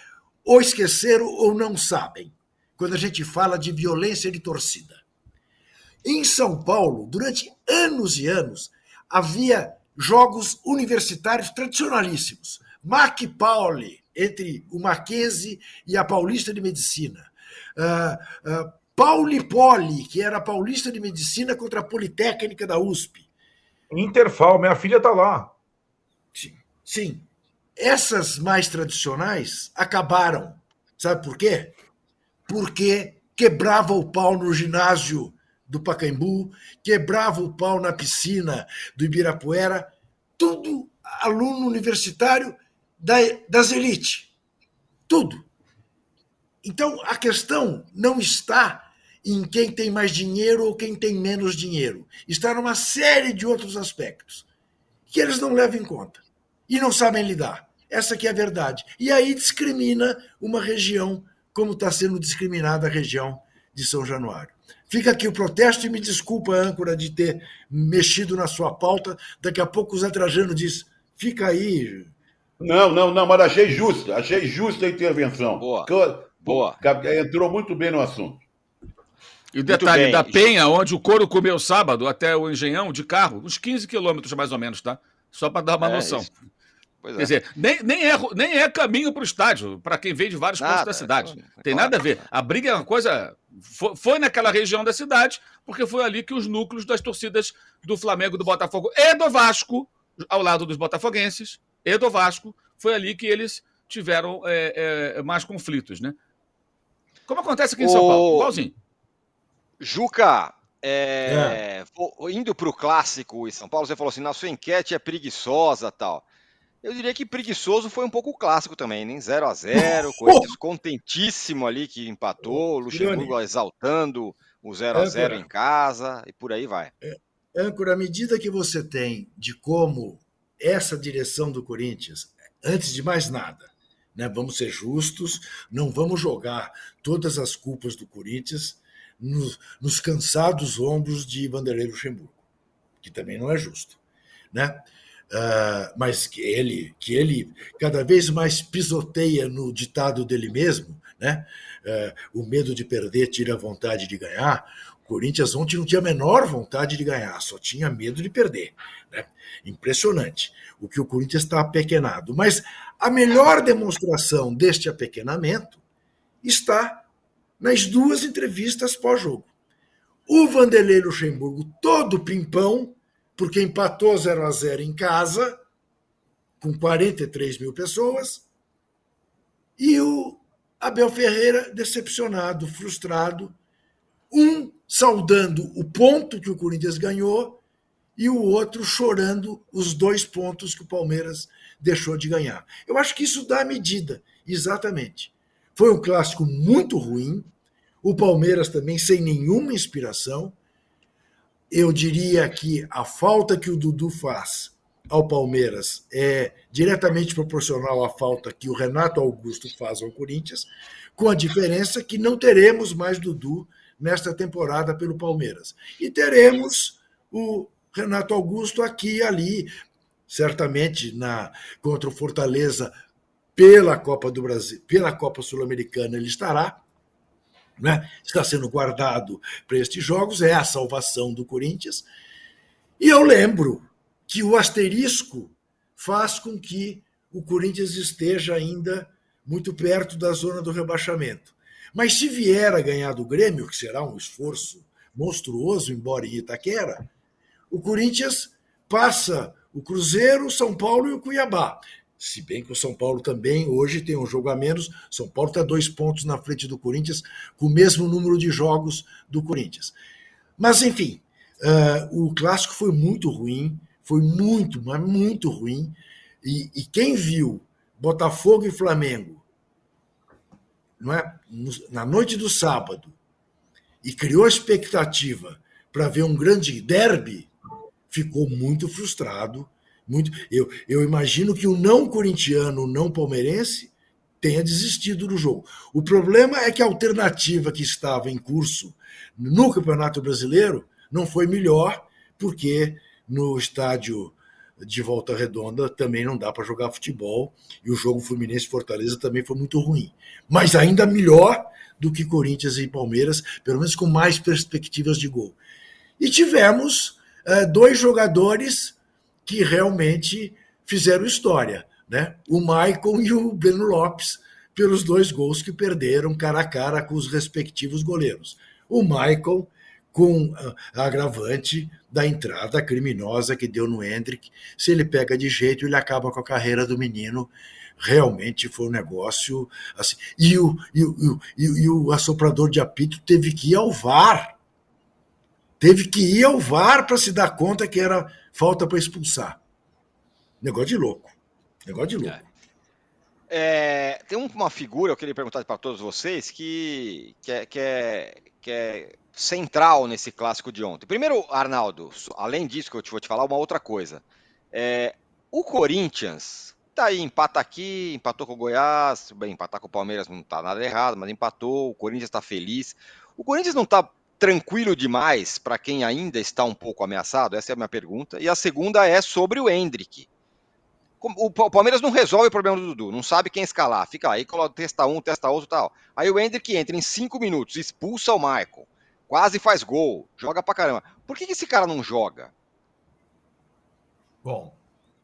ou esqueceram ou não sabem, quando a gente fala de violência de torcida. Em São Paulo, durante anos e anos, havia jogos universitários tradicionalíssimos. Mac Pauli, entre o Mackenzie e a Paulista de Medicina. Uh, uh, Pauli Poli, que era a Paulista de Medicina contra a Politécnica da USP. Interfal, minha filha está lá. Sim, sim. Essas mais tradicionais acabaram. Sabe por quê? Porque quebrava o pau no ginásio do Pacaembu, quebrava o pau na piscina do Ibirapuera, tudo aluno universitário da, das elites. Tudo. Então, a questão não está em quem tem mais dinheiro ou quem tem menos dinheiro. Está numa série de outros aspectos que eles não levam em conta e não sabem lidar. Essa que é a verdade. E aí discrimina uma região como está sendo discriminada a região de São Januário. Fica aqui o protesto e me desculpa, âncora, de ter mexido na sua pauta. Daqui a pouco o Zé Trajano diz: fica aí. Não, não, não, mas achei justo, achei justa a intervenção. Boa. Boa. Entrou muito bem no assunto. E o detalhe da Penha, onde o couro comeu sábado até o Engenhão de carro, uns 15 quilômetros mais ou menos, tá? Só para dar uma é, noção. Isso. Pois Quer é. dizer, nem, nem, é, nem é caminho para o estádio, para quem vem de vários nada, pontos da cidade. É, Tem nada a ver. A briga é uma coisa. Foi, foi, naquela região da cidade, porque foi ali que os núcleos das torcidas do Flamengo, do Botafogo e do Vasco, ao lado dos botafoguenses, e do Vasco, foi ali que eles tiveram é, é, mais conflitos, né? Como acontece aqui em o... São Paulo, igualzinho. Juca, é, é. indo para o clássico em São Paulo, você falou assim: na sua enquete é preguiçosa tal. Eu diria que preguiçoso foi um pouco clássico também, nem 0 a 0 Corinthians contentíssimo ali que empatou, Luxemburgo exaltando o 0 a 0 em casa e por aí vai. É, âncora, à medida que você tem de como essa direção do Corinthians, antes de mais nada, né, vamos ser justos, não vamos jogar todas as culpas do Corinthians nos, nos cansados ombros de Vanderlei Luxemburgo, que também não é justo. Né? Uh, mas que ele, que ele cada vez mais pisoteia no ditado dele mesmo, né? Uh, o medo de perder tira a vontade de ganhar. O Corinthians ontem não tinha a menor vontade de ganhar, só tinha medo de perder. Né? Impressionante o que o Corinthians está apequenado. Mas a melhor demonstração deste apequenamento está nas duas entrevistas pós-jogo. O Vanderlei Luxemburgo, todo pimpão, porque empatou 0 a 0 em casa, com 43 mil pessoas, e o Abel Ferreira decepcionado, frustrado, um saudando o ponto que o Corinthians ganhou e o outro chorando os dois pontos que o Palmeiras deixou de ganhar. Eu acho que isso dá medida, exatamente. Foi um clássico muito ruim, o Palmeiras também sem nenhuma inspiração, eu diria que a falta que o Dudu faz ao Palmeiras é diretamente proporcional à falta que o Renato Augusto faz ao Corinthians, com a diferença que não teremos mais Dudu nesta temporada pelo Palmeiras. E teremos o Renato Augusto aqui e ali, certamente na contra o Fortaleza pela Copa do Brasil, pela Copa Sul-Americana ele estará, né? Está sendo guardado para estes jogos, é a salvação do Corinthians. E eu lembro que o asterisco faz com que o Corinthians esteja ainda muito perto da zona do rebaixamento. Mas se vier a ganhar do Grêmio, que será um esforço monstruoso, embora em Itaquera, o Corinthians passa o Cruzeiro, o São Paulo e o Cuiabá. Se bem que o São Paulo também hoje tem um jogo a menos. São Paulo está dois pontos na frente do Corinthians, com o mesmo número de jogos do Corinthians. Mas, enfim, uh, o clássico foi muito ruim, foi muito, mas muito ruim. E, e quem viu Botafogo e Flamengo não é, na noite do sábado e criou expectativa para ver um grande derby, ficou muito frustrado. Muito, eu, eu imagino que o não corintiano, o não palmeirense, tenha desistido do jogo. O problema é que a alternativa que estava em curso no Campeonato Brasileiro não foi melhor, porque no estádio de Volta Redonda também não dá para jogar futebol e o jogo Fluminense Fortaleza também foi muito ruim. Mas ainda melhor do que Corinthians e Palmeiras, pelo menos com mais perspectivas de gol. E tivemos uh, dois jogadores que realmente fizeram história, né? O Maicon e o Breno Lopes, pelos dois gols que perderam cara a cara com os respectivos goleiros. O Maicon com a agravante da entrada criminosa que deu no Hendrick. Se ele pega de jeito, ele acaba com a carreira do menino. Realmente foi um negócio assim. E o, e o, e o, e o assoprador de apito teve que ir ao VAR. Teve que ir ao VAR para se dar conta que era falta para expulsar. Negócio de louco. Negócio de louco. É, tem uma figura, eu queria perguntar para todos vocês, que, que, é, que, é, que é central nesse clássico de ontem. Primeiro, Arnaldo, além disso que eu te vou te falar, uma outra coisa. É, o Corinthians tá aí, empata aqui, empatou com o Goiás, bem, empatar com o Palmeiras não tá nada errado, mas empatou, o Corinthians está feliz. O Corinthians não tá tranquilo demais para quem ainda está um pouco ameaçado? Essa é a minha pergunta. E a segunda é sobre o Hendrick. O Palmeiras não resolve o problema do Dudu, não sabe quem escalar. Fica aí, testa um, testa outro tal. Aí o Hendrick entra em cinco minutos, expulsa o Michael quase faz gol, joga pra caramba. Por que, esse cara não joga? Bom,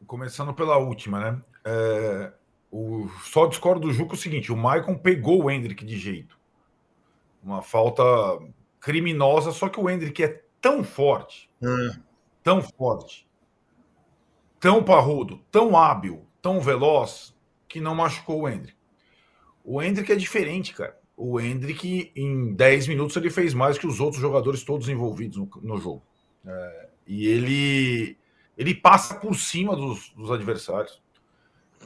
começando pela última, né? É, o, só discordo do Juco o seguinte: o Maicon pegou o Hendrick de jeito. Uma falta criminosa, só que o Hendrick é tão forte, é. tão forte, tão parrudo, tão hábil, tão veloz, que não machucou o Hendrick. O Hendrick é diferente, cara o Hendrick, em 10 minutos, ele fez mais que os outros jogadores todos envolvidos no, no jogo. É, e ele, ele passa por cima dos, dos adversários.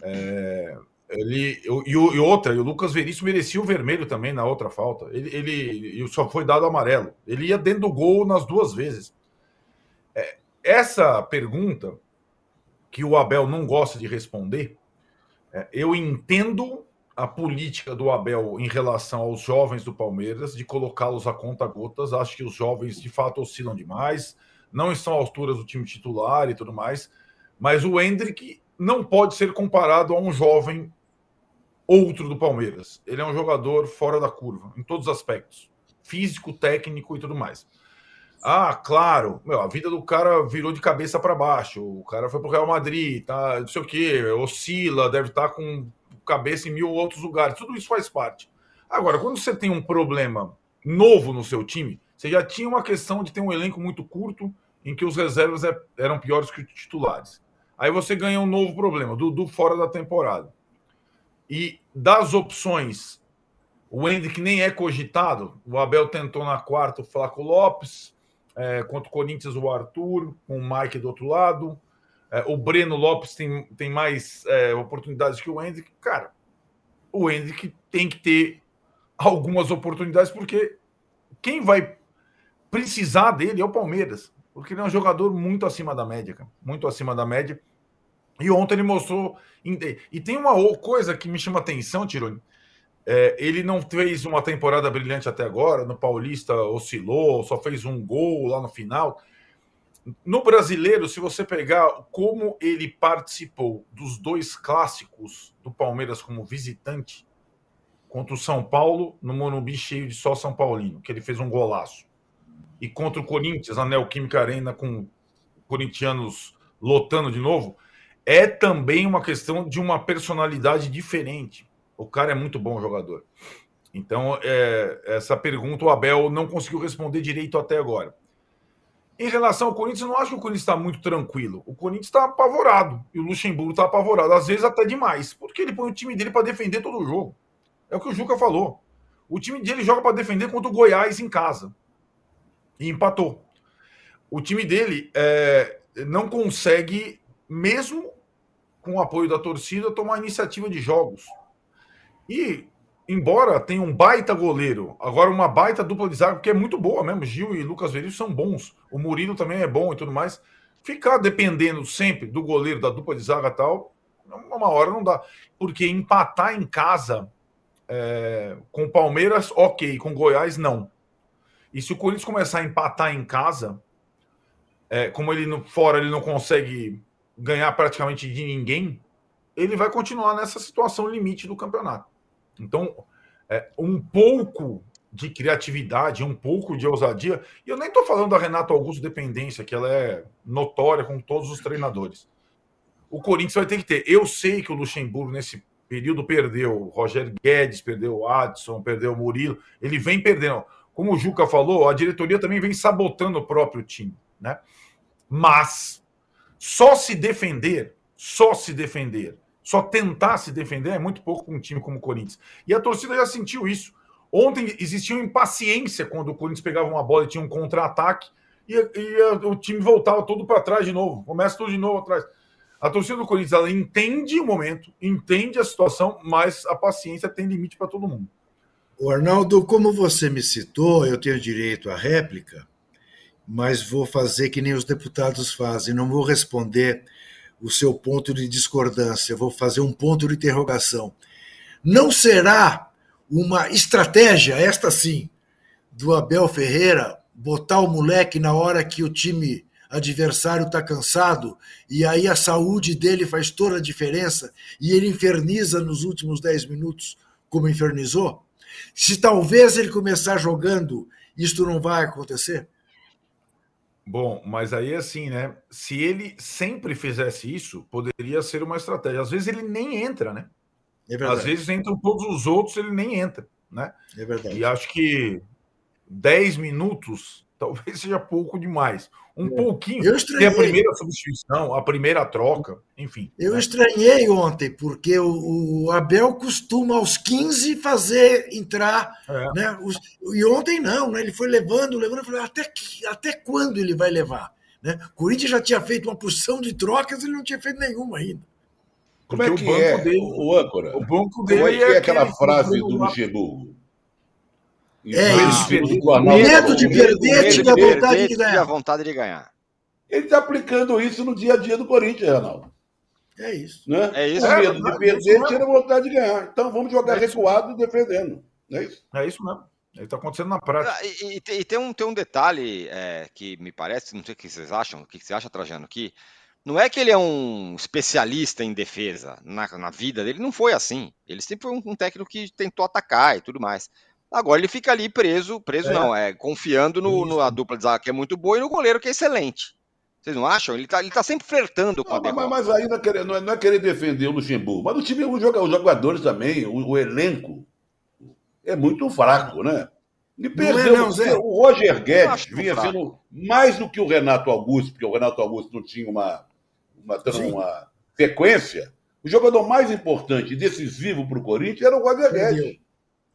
É, ele, e, e, outra, e o Lucas Veríssimo merecia o vermelho também na outra falta. Ele, ele só foi dado amarelo. Ele ia dentro do gol nas duas vezes. É, essa pergunta, que o Abel não gosta de responder, é, eu entendo a política do Abel em relação aos jovens do Palmeiras, de colocá-los a conta gotas. Acho que os jovens de fato oscilam demais, não estão à altura do time titular e tudo mais. Mas o Hendrick não pode ser comparado a um jovem outro do Palmeiras. Ele é um jogador fora da curva, em todos os aspectos físico, técnico e tudo mais. Ah, claro, meu, a vida do cara virou de cabeça para baixo. O cara foi pro Real Madrid, tá, não sei o que, oscila, deve estar tá com cabeça em mil outros lugares. Tudo isso faz parte. Agora, quando você tem um problema novo no seu time, você já tinha uma questão de ter um elenco muito curto em que os reservas é, eram piores que os titulares. Aí você ganha um novo problema, Dudu fora da temporada. E das opções, o Hendrick nem é cogitado. O Abel tentou na quarta o Flaco Lopes, é, contra o Corinthians o Arthur, com o Mike do outro lado. É, o Breno Lopes tem, tem mais é, oportunidades que o Hendrick. Cara, o Hendrick tem que ter algumas oportunidades, porque quem vai precisar dele é o Palmeiras, porque ele é um jogador muito acima da média, cara, muito acima da média. E ontem ele mostrou. E tem uma coisa que me chama atenção, Tironi. É, ele não fez uma temporada brilhante até agora, no Paulista oscilou, só fez um gol lá no final. No brasileiro, se você pegar como ele participou dos dois clássicos do Palmeiras como visitante, contra o São Paulo, no Morumbi cheio de só São Paulino, que ele fez um golaço. E contra o Corinthians, na Neoquímica Arena, com corintianos lotando de novo, é também uma questão de uma personalidade diferente. O cara é muito bom jogador. Então, é, essa pergunta o Abel não conseguiu responder direito até agora. Em relação ao Corinthians, eu não acho que o Corinthians está muito tranquilo. O Corinthians está apavorado. E o Luxemburgo está apavorado, às vezes até demais. Porque ele põe o time dele para defender todo o jogo. É o que o Juca falou. O time dele joga para defender contra o Goiás em casa. E empatou. O time dele é, não consegue, mesmo com o apoio da torcida, tomar iniciativa de jogos. E, embora tenha um baita goleiro, agora uma baita dupla de zaga, que é muito boa mesmo, Gil e Lucas Veríssimo são bons, o Murilo também é bom e tudo mais, ficar dependendo sempre do goleiro, da dupla de zaga tal, uma hora não dá. Porque empatar em casa é, com Palmeiras, ok, com Goiás, não. E se o Corinthians começar a empatar em casa, é, como ele no, fora ele não consegue ganhar praticamente de ninguém, ele vai continuar nessa situação limite do campeonato. Então, é, um pouco de criatividade, um pouco de ousadia, e eu nem estou falando da Renato Augusto dependência, que ela é notória com todos os treinadores. O Corinthians vai ter que ter. Eu sei que o Luxemburgo, nesse período, perdeu o Roger Guedes, perdeu o Adson, perdeu o Murilo, ele vem perdendo. Como o Juca falou, a diretoria também vem sabotando o próprio time, né? Mas só se defender, só se defender, só tentar se defender é muito pouco com um time como o Corinthians. E a torcida já sentiu isso. Ontem existia uma impaciência quando o Corinthians pegava uma bola e tinha um contra-ataque e, e a, o time voltava todo para trás de novo. Começa tudo de novo atrás. A torcida do Corinthians ela entende o momento, entende a situação, mas a paciência tem limite para todo mundo. O Arnaldo, como você me citou, eu tenho direito à réplica, mas vou fazer que nem os deputados fazem, não vou responder o seu ponto de discordância, vou fazer um ponto de interrogação. Não será uma estratégia, esta sim, do Abel Ferreira botar o moleque na hora que o time adversário está cansado e aí a saúde dele faz toda a diferença e ele inferniza nos últimos 10 minutos como infernizou? Se talvez ele começar jogando, isto não vai acontecer? Bom, mas aí assim, né? Se ele sempre fizesse isso, poderia ser uma estratégia. Às vezes ele nem entra, né? É Às vezes entram todos os outros, ele nem entra, né? É verdade. E acho que 10 minutos talvez seja pouco demais. Um é. pouquinho. Eu estranhei. a primeira substituição, a primeira troca, enfim. Eu né? estranhei ontem, porque o, o, Abel costuma aos 15 fazer entrar. É. Né? Os, e ontem não, né? ele foi levando, levando. falei, até, que, até quando ele vai levar? Né? O Corinthians já tinha feito uma porção de trocas, ele não tinha feito nenhuma ainda. Como é que é dele, o âncora? O banco dele Como é que é, é aquela frase do Luxemburgo? É isso. Medo de perder, tive a vontade de ganhar. a vontade de ganhar. Ele está aplicando isso no dia a dia do Corinthians, Ronaldo. É isso. Né? É isso. O medo de perder tira a vontade de ganhar. Então vamos jogar é recuado defendendo. É isso. É isso mesmo. Está acontecendo na prática. Ah, e, e, e, tem, um, tem um detalhe é, que me parece, não sei o que vocês acham, o que você acha, Trajano, aqui. Não é que ele é um especialista em defesa na, na vida dele, não foi assim. Ele sempre foi um, um técnico que tentou atacar e tudo mais. Agora ele fica ali preso, preso é. não, é confiando no, no, a dupla de zaga que é muito boa e no goleiro que é excelente. Vocês não acham? Ele tá, ele tá sempre flertando com não, a mas, mas, aí não é, querer, não, é, não é, querer defender o Luxemburgo, mas o time, os jogadores também, o, o elenco é muito fraco, né? E perdeu. Não é, não, o Roger Guedes vinha fraco. sendo mais do que o Renato Augusto, porque o Renato Augusto não tinha uma, uma, uma sequência. O jogador mais importante e decisivo para o Corinthians era o Roger Guedes.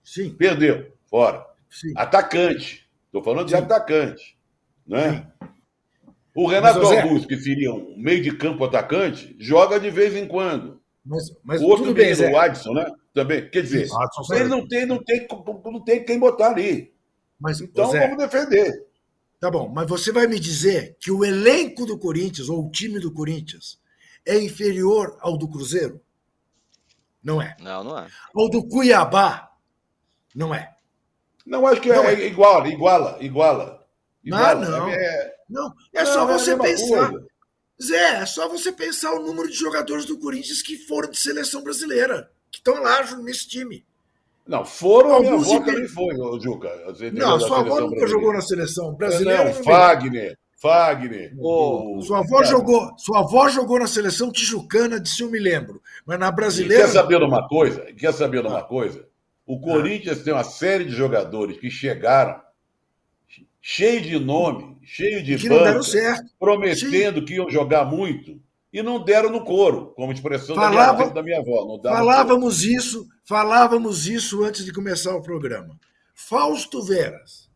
Sim. Perdeu. Fora. Sim. Atacante. Estou falando de Sim. atacante. Né? O Renato mas, Augusto, que seria um meio de campo atacante, joga de vez em quando. Mas, mas o outro bem, menino, o Adson, né? Também. Quer dizer, Adson, ele não tem, não, tem, não tem quem botar ali. Mas, então Zé, vamos defender. Tá bom, mas você vai me dizer que o elenco do Corinthians, ou o time do Corinthians, é inferior ao do Cruzeiro? Não é. Não, não é. Ou do Cuiabá? Não é. Não, acho que é, é. igual, iguala, iguala. Ah, não. É, não, é só não, você é pensar. Coisa. Zé, é só você pensar o número de jogadores do Corinthians que foram de seleção brasileira, que estão lá nesse time. Não, foram, a minha avó também foi, Juca. Não, sua avó nunca jogou na seleção brasileira. Não, Fagner. Fagner. Oh, sua, avó jogou, sua avó jogou na seleção tijucana, se eu me lembro. Mas na brasileira. E quer saber de uma coisa? Quer saber de uma coisa? O Corinthians tem uma série de jogadores que chegaram cheio de nome, cheio de que banca, prometendo Sim. que iam jogar muito e não deram no couro, como expressão Falava, da, minha, da minha avó. falávamos isso, falávamos isso antes de começar o programa. Fausto Veras.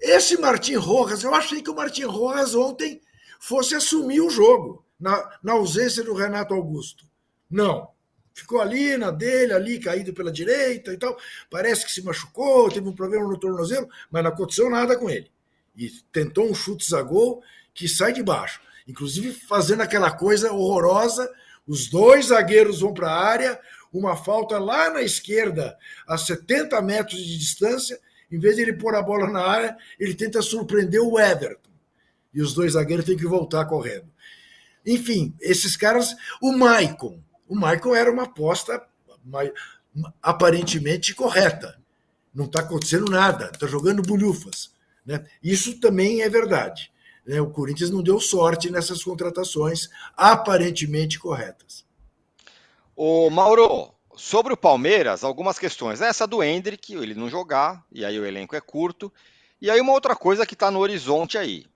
Esse Martim Rojas, eu achei que o Martim Rojas ontem fosse assumir o jogo, na, na ausência do Renato Augusto. Não. Ficou ali na dele, ali caído pela direita e tal. Parece que se machucou, teve um problema no tornozelo, mas não aconteceu nada com ele. E tentou um chute a gol que sai de baixo. Inclusive fazendo aquela coisa horrorosa. Os dois zagueiros vão para a área, uma falta lá na esquerda, a 70 metros de distância. Em vez de ele pôr a bola na área, ele tenta surpreender o Everton. E os dois zagueiros têm que voltar correndo. Enfim, esses caras. O Maicon o Michael era uma aposta aparentemente correta. Não está acontecendo nada, está jogando bolhufas. Né? Isso também é verdade. Né? O Corinthians não deu sorte nessas contratações aparentemente corretas. O Mauro, sobre o Palmeiras, algumas questões. Essa do Hendrick, ele não jogar, e aí o elenco é curto. E aí uma outra coisa que está no horizonte aí,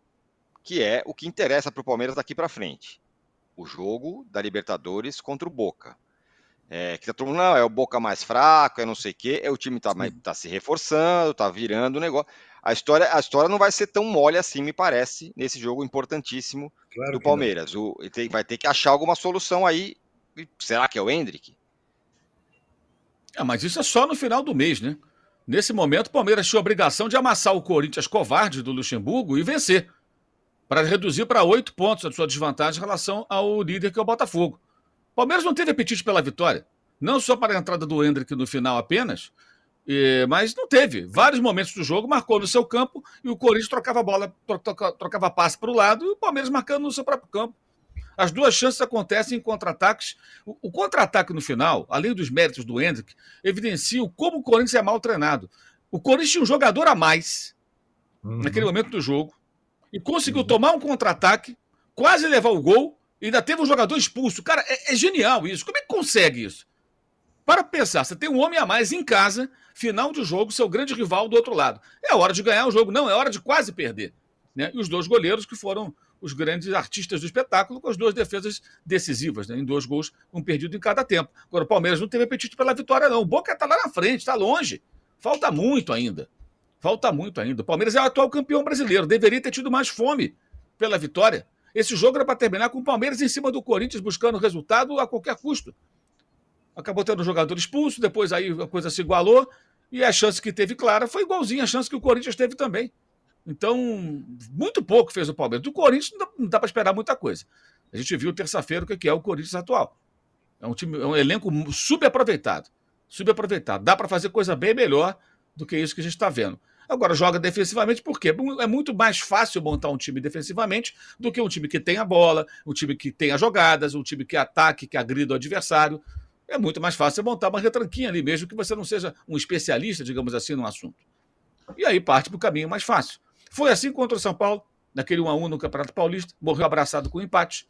que é o que interessa para o Palmeiras daqui para frente o jogo da Libertadores contra o Boca. É, que tá todo mundo, não, é o Boca mais fraco, é não sei o quê, é o time tá, tá se reforçando, tá virando o negócio. A história, a história não vai ser tão mole assim, me parece, nesse jogo importantíssimo claro do Palmeiras. O, tem, vai ter que achar alguma solução aí. Será que é o Hendrick? É, mas isso é só no final do mês, né? Nesse momento, o Palmeiras tinha a obrigação de amassar o Corinthians covarde do Luxemburgo e vencer para reduzir para oito pontos a sua desvantagem em relação ao líder que é o Botafogo. O Palmeiras não teve apetite pela vitória, não só para a entrada do Hendrick no final apenas, mas não teve. Vários momentos do jogo marcou no seu campo e o Corinthians trocava a bola, trocava passe para o lado e o Palmeiras marcando no seu próprio campo. As duas chances acontecem em contra-ataques. O, contra-ataque no final, além dos méritos do Hendrick, evidencia como o Corinthians é mal treinado. O Corinthians tinha um jogador a mais uhum. naquele momento do jogo e conseguiu tomar um contra-ataque, quase levar o gol, e ainda teve um jogador expulso. Cara, é, é, genial isso. Como é que consegue isso? Para pensar, você tem um homem a mais em casa, final de jogo, seu grande rival do outro lado. É hora de ganhar o jogo, não, é hora de quase perder. Né? E os dois goleiros que foram os grandes artistas do espetáculo, com as duas defesas decisivas, né? em dois gols, um perdido em cada tempo. Agora, o Palmeiras não teve apetite pela vitória, não. O Boca está lá na frente, está longe. Falta muito ainda. Falta muito ainda. O Palmeiras é o atual campeão brasileiro. Deveria ter tido mais fome pela vitória. Esse jogo era para terminar com o Palmeiras em cima do Corinthians, buscando resultado a qualquer custo. Acabou tendo um jogador expulso, depois aí a coisa se igualou, e a chance que teve clara foi igualzinha a chance que o Corinthians teve também. Então, muito pouco fez o Palmeiras. Do Corinthians não dá, dá para esperar muita coisa. A gente viu terça-feira o que é o Corinthians atual. É um, time, é um elenco subaproveitado. Subaproveitado. Dá para fazer coisa bem melhor do que isso que a gente está vendo. Agora joga defensivamente porque é muito mais fácil montar um time defensivamente do que um time que tem a bola, um time que tem as jogadas, um time que ataque, que agrida o adversário. É muito mais fácil montar uma retranquinha ali, mesmo que você não seja um especialista, digamos assim, no assunto. E aí parte para o caminho mais fácil. Foi assim contra o São Paulo, naquele 1x1 no Campeonato Paulista, morreu abraçado com o empate.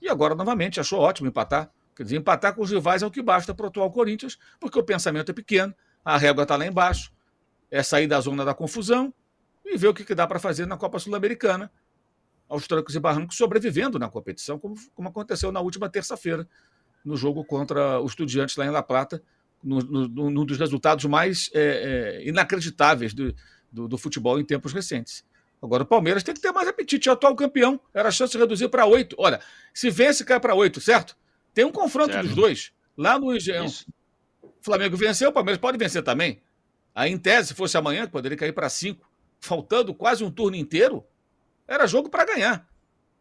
E agora, novamente, achou ótimo empatar. Quer dizer, empatar com os rivais é o que basta para o atual Corinthians, porque o pensamento é pequeno, a régua está lá embaixo, é sair da zona da confusão e ver o que, que dá para fazer na Copa Sul-Americana, aos trancos e barrancos, sobrevivendo na competição, como, como aconteceu na última terça-feira, no jogo contra os Estudiantes lá em La Plata, no, no, num dos resultados mais é, é, inacreditáveis do, do, do, futebol em tempos recentes. Agora o Palmeiras tem que ter mais apetite. O atual campeão era a chance de reduzir para oito. Olha, se vence, cai para oito, certo? Tem um confronto certo. dos dois lá no Engenhão. Flamengo venceu, o Palmeiras pode vencer também. Aí, em tese, se fosse amanhã, poderia cair para cinco, faltando quase um turno inteiro, era jogo para ganhar.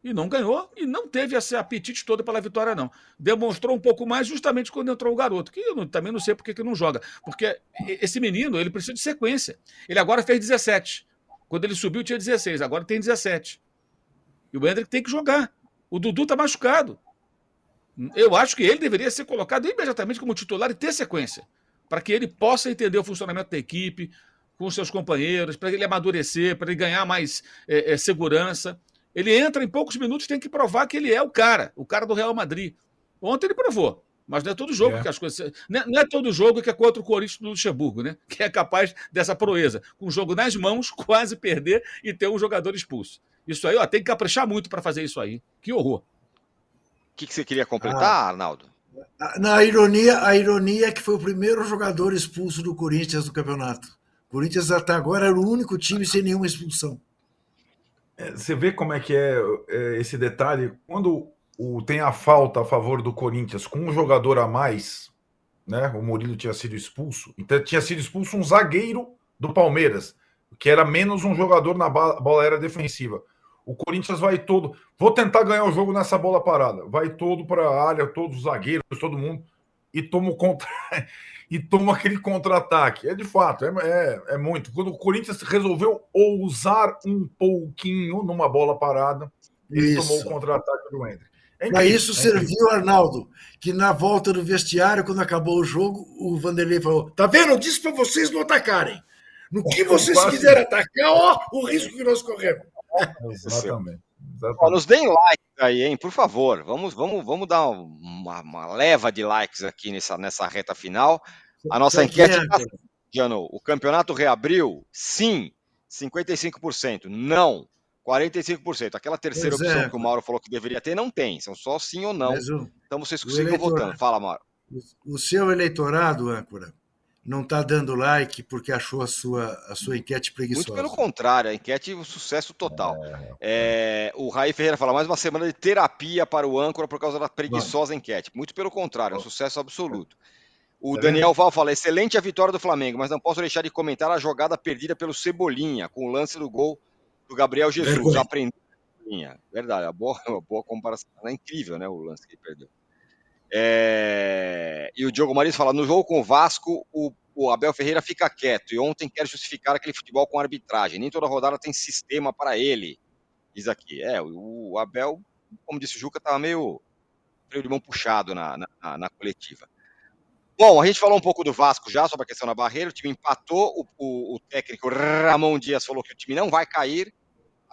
E não ganhou e não teve esse apetite todo pela vitória, não. Demonstrou um pouco mais justamente quando entrou o garoto, que eu também não sei por que, não joga. Porque esse menino, ele precisa de sequência. Ele agora fez 17. Quando ele subiu, tinha 16, agora tem 17. E o Hendrick tem que jogar. O Dudu está machucado. Eu acho que ele deveria ser colocado imediatamente como titular e ter sequência, para que ele possa entender o funcionamento da equipe, com seus companheiros, para ele amadurecer, para ele ganhar mais é, é, segurança. Ele entra em poucos minutos tem que provar que ele é o cara, o cara do Real Madrid. Ontem ele provou. Mas não é todo jogo é. que as coisas. Não é, não é, todo jogo que é contra o Corinthians do Luxemburgo, né? Que é capaz dessa proeza. Com o jogo nas mãos, quase perder e ter um jogador expulso. Isso aí, ó, tem que caprichar muito para fazer isso aí. Que horror. O que, que, você queria completar, ah, Arnaldo? Na ironia, a ironia é que foi o primeiro jogador expulso do Corinthians no campeonato. O Corinthians até agora era o único time sem nenhuma expulsão. É, você vê como é que é, é esse detalhe? Quando o, tem a falta a favor do Corinthians com um jogador a mais, né? O Murilo tinha sido expulso, então tinha sido expulso um zagueiro do Palmeiras, que era menos um jogador na bola era defensiva. O Corinthians vai todo. Vou tentar ganhar o jogo nessa bola parada. Vai todo para a área, todos os zagueiros, todo mundo, e toma o contra. e toma aquele contra-ataque. É de fato, é, é, é, muito. Quando o Corinthians resolveu ousar um pouquinho numa bola parada, ele isso. tomou o contra-ataque do Hendrick. É Para isso é serviu, Arnaldo, que na volta do vestiário, quando acabou o jogo, o Vanderlei falou: tá vendo? Eu disse para vocês não atacarem. No que vocês quiserem atacar, ó, o risco que nós corremos. Exatamente. Exatamente. nos deem like aí, hein, por favor. Vamos, vamos, vamos dar uma, uma leva de likes aqui nessa, nessa reta final. A nossa enquete está o campeonato reabriu? Sim, 55%. Não, 45%. Aquela terceira pois opção é. que o Mauro falou que deveria ter, não tem. São só sim ou não. O, então vocês sigam votando. Fala, Mauro. O seu eleitorado, âncora, não está dando like porque achou a sua, a sua enquete preguiçosa. Muito pelo contrário, a enquete é um sucesso total. É... É, o Raí Ferreira fala, mais uma semana de terapia para o âncora por causa da preguiçosa Mano. enquete. Muito pelo contrário, é um sucesso absoluto. O tá Daniel Val fala, excelente a vitória do Flamengo, mas não posso deixar de comentar a jogada perdida pelo Cebolinha, com o lance do gol do Gabriel Jesus. Aprendeu. Verdade, uma boa, uma boa comparação. É incrível, né, o lance que ele perdeu. É... E o Diogo Maris fala: no jogo com o Vasco, o, o, Abel Ferreira fica quieto e ontem quer justificar aquele futebol com arbitragem. Nem toda rodada tem sistema para ele. Diz aqui. É, o, o Abel, como disse o Juca, estava meio freio de mão puxado na, na, na, coletiva. Bom, a gente falou um pouco do Vasco já sobre a questão da barreira. O time empatou. O, o, técnico Ramon Dias falou que o time não vai cair.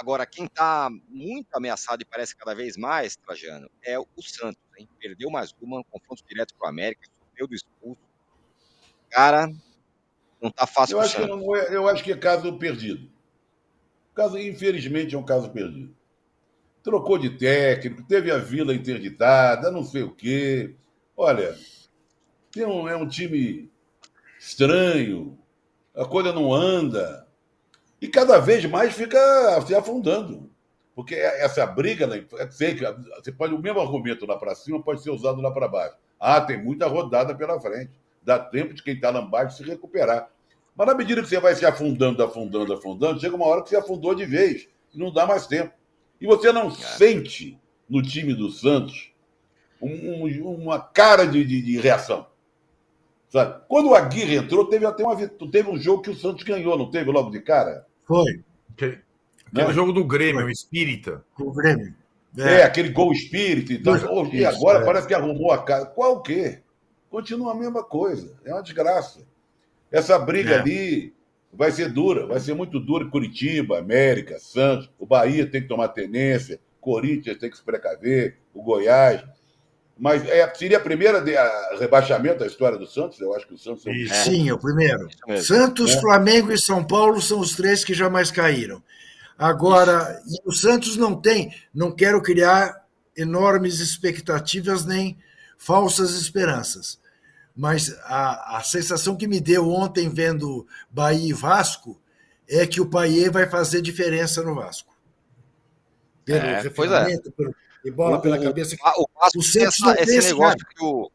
Agora, quem está muito ameaçado e parece cada vez mais, Trajano, é o Santos. Hein? Perdeu mais uma, um confronto direto com o América, sofreu do expulso. Cara, não está fácil. Eu acho, que não é, eu acho que é caso perdido. Caso, infelizmente, é um caso perdido. Trocou de técnico, teve a vila interditada, não sei o quê. Olha, tem um, é um time estranho, a coisa não anda. E cada vez mais fica se afundando. Porque essa briga, né, é fake. Você pode, o mesmo argumento lá para cima pode ser usado lá para baixo. Ah, tem muita rodada pela frente. Dá tempo de quem está lá embaixo se recuperar. Mas na medida que você vai se afundando, afundando, afundando, chega uma hora que você afundou de vez e não dá mais tempo. E você não sente no time do Santos um, um, uma cara de, de, de, reação. Sabe? Quando o Aguirre entrou, teve até uma, teve um jogo que o Santos ganhou, não teve logo de cara? Foi. Aquele, aquele jogo do Grêmio, o Espírita. O Grêmio. É. é, aquele gol espírita e tal. Isso, e agora é. parece que arrumou a casa. Qual o quê? Continua a mesma coisa. É uma desgraça. Essa briga é. ali vai ser dura, vai ser muito dura. Curitiba, América, Santos, o Bahia tem que tomar tenência, Corinthians tem que se precaver, o Goiás. Mas é, seria a primeira de, a, rebaixamento da história do Santos? Eu acho que o Santos. É... Sim, é o primeiro. Santos, é. Flamengo e São Paulo são os três que jamais caíram. Agora, o Santos não tem, não quero criar enormes expectativas nem falsas esperanças. Mas a, a sensação que me deu ontem vendo Bahia e Vasco é que o Paier vai fazer diferença no Vasco. Pelo é, pois é. pelo, e bola pela cabeça. O, Vasco o Santos essa, tem esse negócio cara. que o,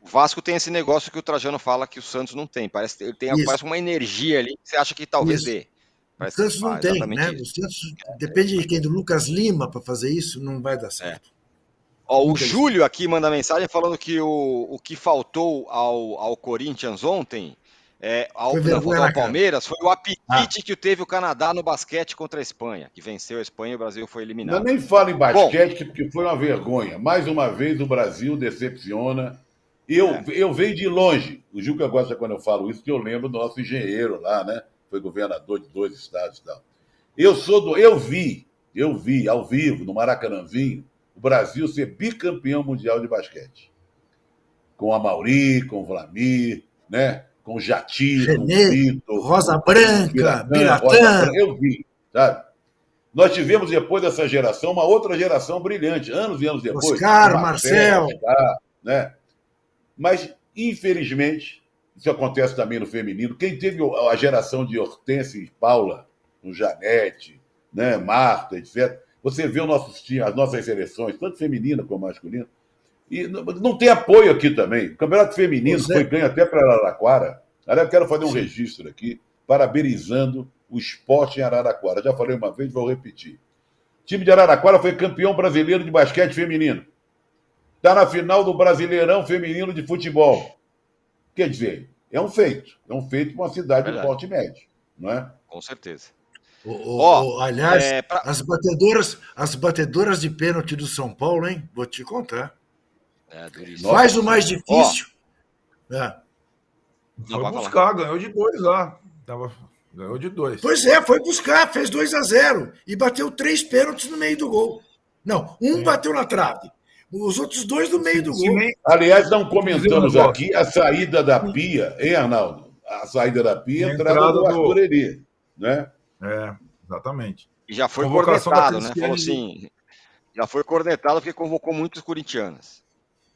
o Vasco tem esse negócio que o Trajano fala que o Santos não tem. Parece ele tem parece uma energia ali que você acha que talvez isso. dê. Parece o Santos não tem, né? Isso. O Santos depende de quem do Lucas Lima para fazer isso, não vai dar certo. É. Ó, o Júlio aqui manda mensagem falando que o, o que faltou ao, ao Corinthians ontem é, ao, foi não, ao Palmeiras foi o apetite ah. que teve o Canadá no basquete contra a Espanha, que venceu a Espanha e o Brasil foi eliminado. Eu nem falo em basquete, Bom, porque foi uma vergonha. Mais uma vez o Brasil decepciona. Eu, é. eu venho de longe. O Juca gosta quando eu falo isso, que eu lembro do nosso engenheiro lá, né? Foi governador de dois estados e tal. Eu sou do. Eu vi, eu vi ao vivo, no Maracanãzinho, o Brasil ser bicampeão mundial de basquete. Com a Mauri, com o Vlamir, né? Com o Jatinho, com o Vitor, Rosa Branca, Biratã. Eu vi, sabe? Nós tivemos depois dessa geração uma outra geração brilhante, anos e anos depois. Oscar, Marcel. né? Mas, infelizmente, isso acontece também no feminino. Quem teve a geração de Hortência e Paula, no Janete, né, Marta, etc., você vê os nossos as nossas seleções, tanto feminina como masculina, e não tem apoio aqui também. O Campeonato Feminino foi ganho até para Araraquara. Aliás, eu quero fazer um registro aqui, parabenizando o esporte em Araraquara. Já falei uma vez, vou repetir. O time de Araraquara foi campeão brasileiro de basquete feminino. Está na final do Brasileirão Feminino de Futebol. Quer dizer, é um feito. É um feito para uma cidade de porte médio. Não é? Com certeza. O, o, oh, aliás, é, pra... as, batedoras, as batedoras de pênalti do São Paulo, hein? Vou te contar. É, Faz o mais difícil. Oh. É. Foi buscar, ganhou de dois lá. Tava, ganhou de dois. Pois é, foi buscar, fez 2 a 0 e bateu três pênaltis no meio do gol. Não, um bateu na trave. Os outros dois no meio do gol. Aliás, não comentamos aqui a saída da Pia, hein, Arnaldo? A saída da Pia, a entrada do Arthur Eri, né? É, exatamente. E já foi cornetado, né? Falou assim, já foi cornetado porque convocou muitos corintianos.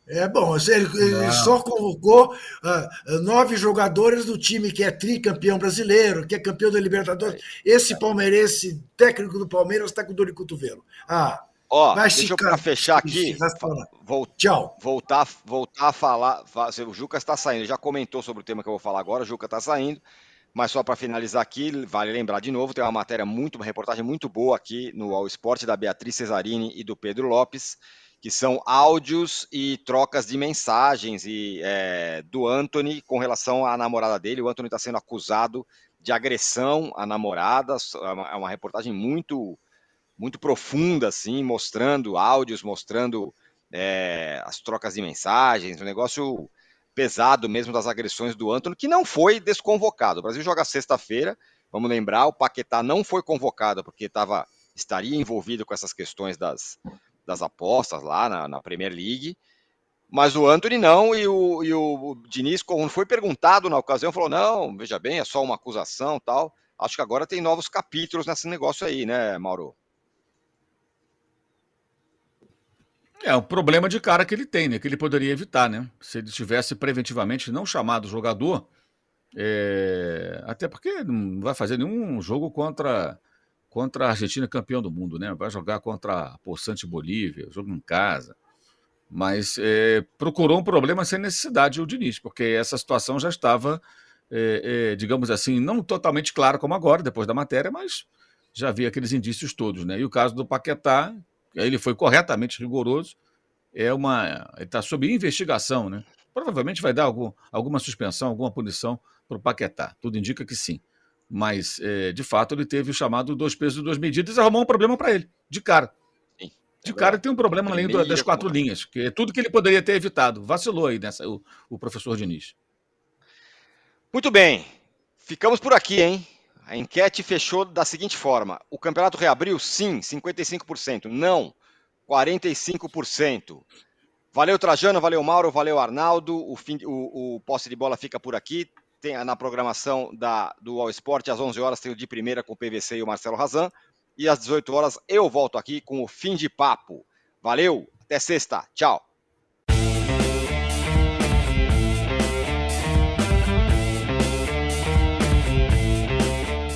É bom, ele, ele só convocou uh, nove jogadores do time que é tricampeão brasileiro, que é campeão da Libertadores. Esse palmeirense, técnico do Palmeiras, está com dor de cotovelo. Ah, Ó, vai deixa eu para fechar aqui. Vou, Tchau. Voltar, voltar a falar. O Juca está saindo, já comentou sobre o tema que eu vou falar agora. O Juca está saindo. Mas só para finalizar aqui, vale lembrar de novo, tem uma matéria muito, uma reportagem muito boa aqui no All Sport da Beatriz Cesarini e do Pedro Lopes que são áudios e trocas de mensagens e, é, do Anthony com relação à namorada dele. O Anthony está sendo acusado de agressão à namorada. É uma, é uma, reportagem muito, muito profunda, assim, mostrando áudios, mostrando é, as trocas de mensagens, um negócio pesado mesmo das agressões do Anthony, que não foi desconvocado. O Brasil joga sexta-feira, vamos lembrar, o Paquetá não foi convocado porque tava, estaria envolvido com essas questões das, das apostas lá na, na Premier League. Mas o Anthony não, e o, e o Diniz, quando foi perguntado na ocasião, falou: não, veja bem, é só uma acusação tal. Acho que agora tem novos capítulos nesse negócio aí, né, Mauro? É, o problema de cara que ele tem, né? Que ele poderia evitar, né? Se ele tivesse preventivamente não chamado o jogador, é... até porque não vai fazer nenhum jogo contra contra a Argentina campeão do mundo, né? Vai jogar contra a Poçante Bolívia, jogo em casa. Mas é, procurou um problema sem necessidade o Diniz, porque essa situação já estava, é, é, digamos assim, não totalmente clara como agora, depois da matéria, mas já havia aqueles indícios todos, né? E o caso do Paquetá, ele foi corretamente rigoroso, é uma, está sob investigação, né? Provavelmente vai dar algum, alguma suspensão, alguma punição para o Paquetá. Tudo indica que sim mas é, de fato ele teve o chamado dois pesos e duas medidas e arrumou um problema para ele, de cara. Sim, de é cara tem um problema além das quatro linhas, que é tudo que ele poderia ter evitado. Vacilou aí nessa, o, o professor Diniz. Muito bem, ficamos por aqui, hein? A enquete fechou da seguinte forma: o campeonato reabriu? Sim, 55%. Não, 45%. Valeu, Trajano, valeu, Mauro, valeu, Arnaldo. O, fim, o, o posse de bola fica por aqui tem na programação da, do All Sport, às 11 horas tem o de primeira com o PVC e o Marcelo Razan. E às 18 horas eu volto aqui com o fim de papo. Valeu, até sexta. Tchau.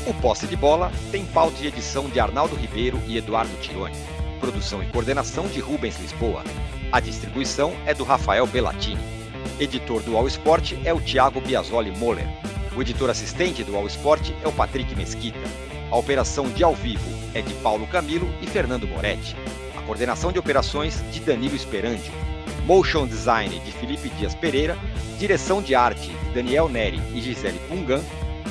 O Posse de Bola tem pauta e edição de Arnaldo Ribeiro e Eduardo Tironi. Produção e coordenação de Rubens Lisboa. A distribuição é do Rafael Bellatini. Editor do All Sport é o Thiago Biasoli Moller. O editor assistente do All Sport é o Patrick Mesquita. A operação de ao vivo é de Paulo Camilo e Fernando Moretti. A coordenação de operações de Danilo Esperandio. Motion Design de Felipe Dias Pereira. Direção de arte de Daniel Neri e Gisele Pungan.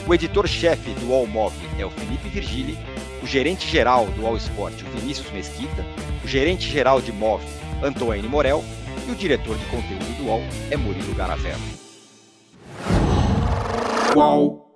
O editor-chefe do All Mob é o Felipe Virgili. O gerente-geral do All Sport, o Vinícius Mesquita. O gerente-geral de MOV, Antônio Morel e o diretor de conteúdo do UOL é Murilo Garavello. Uau.